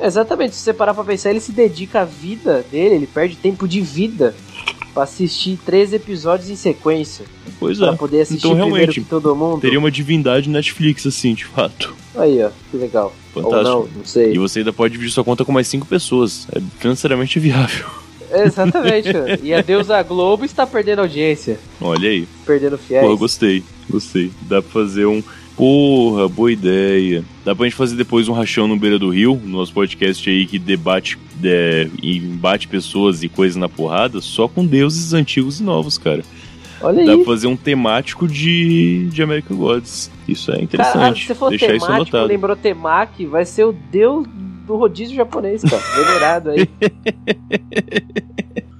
Exatamente, se você parar pra pensar, ele se dedica à vida dele, ele perde tempo de vida pra assistir três episódios em sequência. Pois Pra é. poder assistir Então, realmente, que todo mundo. Teria uma divindade Netflix, assim, de fato. Aí, ó, que legal. Fantástico. Ou não, não sei. E você ainda pode dividir sua conta com mais cinco pessoas. É financeiramente viável. Exatamente. E a deusa Globo está perdendo audiência, Olha aí. perdendo fiéis. Pô, eu gostei. Gostei. Dá pra fazer um. Porra, boa ideia. Dá pra gente fazer depois um rachão no Beira do Rio, no nosso podcast aí que debate é, e embate pessoas e coisas na porrada, só com deuses antigos e novos, cara. Olha Dá aí. pra fazer um temático de, de American Gods. Isso é Cara, interessante. se for Deixar isso temático, anotado. lembrou Temaki, vai ser o deus do rodízio japonês, cara. Venerado aí.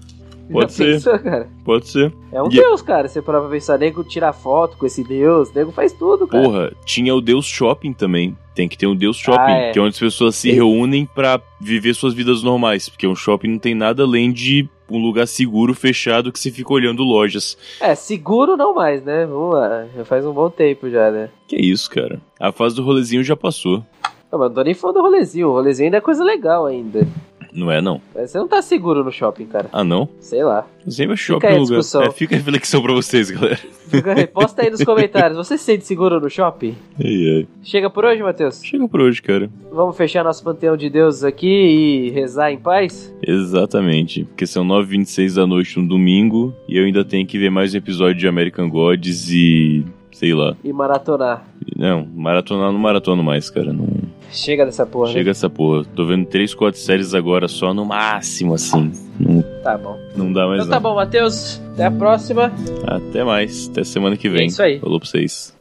Pode ser. pensou, cara? Pode ser. É um E- deus, cara. Você parar pra pensar, nego tira foto com esse deus, nego faz tudo, cara. Porra, tinha o Deus Shopping também. Tem que ter um Deus Shopping, Ah, é. que é onde as pessoas se reúnem pra viver suas vidas normais. Porque um shopping não tem nada além de um lugar seguro, fechado, que você fica olhando lojas. É, seguro não mais, né? Vamos lá. Já faz um bom tempo já, né? Que isso, cara. A fase do rolezinho já passou. Não, mas não tô nem falando do rolezinho. O rolezinho ainda é coisa legal ainda. Não é, não? Mas você não tá seguro no shopping, cara. Ah, não? Sei lá. Sempre é shopping no lugar. discussão. É, fica a reflexão pra vocês, galera. Fica- Posta aí nos comentários. Você se sente seguro no shopping? Ai, ai. Chega por hoje, Matheus? Chega por hoje, cara. Vamos fechar nosso panteão de deuses aqui e rezar em paz? Exatamente. Porque são 9h26 da noite no domingo e eu ainda tenho que ver mais um episódio de American Gods e. sei lá. E maratonar. Não, maratonar não maratono mais, cara. Não. chega dessa porra. né? Chega essa porra. Tô vendo 3, 4 séries agora só no máximo, assim. Não, Tá bom. não dá mais Então tá não. bom, Matheus. Até a próxima. Até mais. Até semana que É vem. isso aí. Falou pra vocês.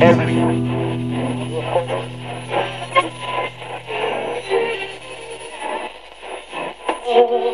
Thank Oh.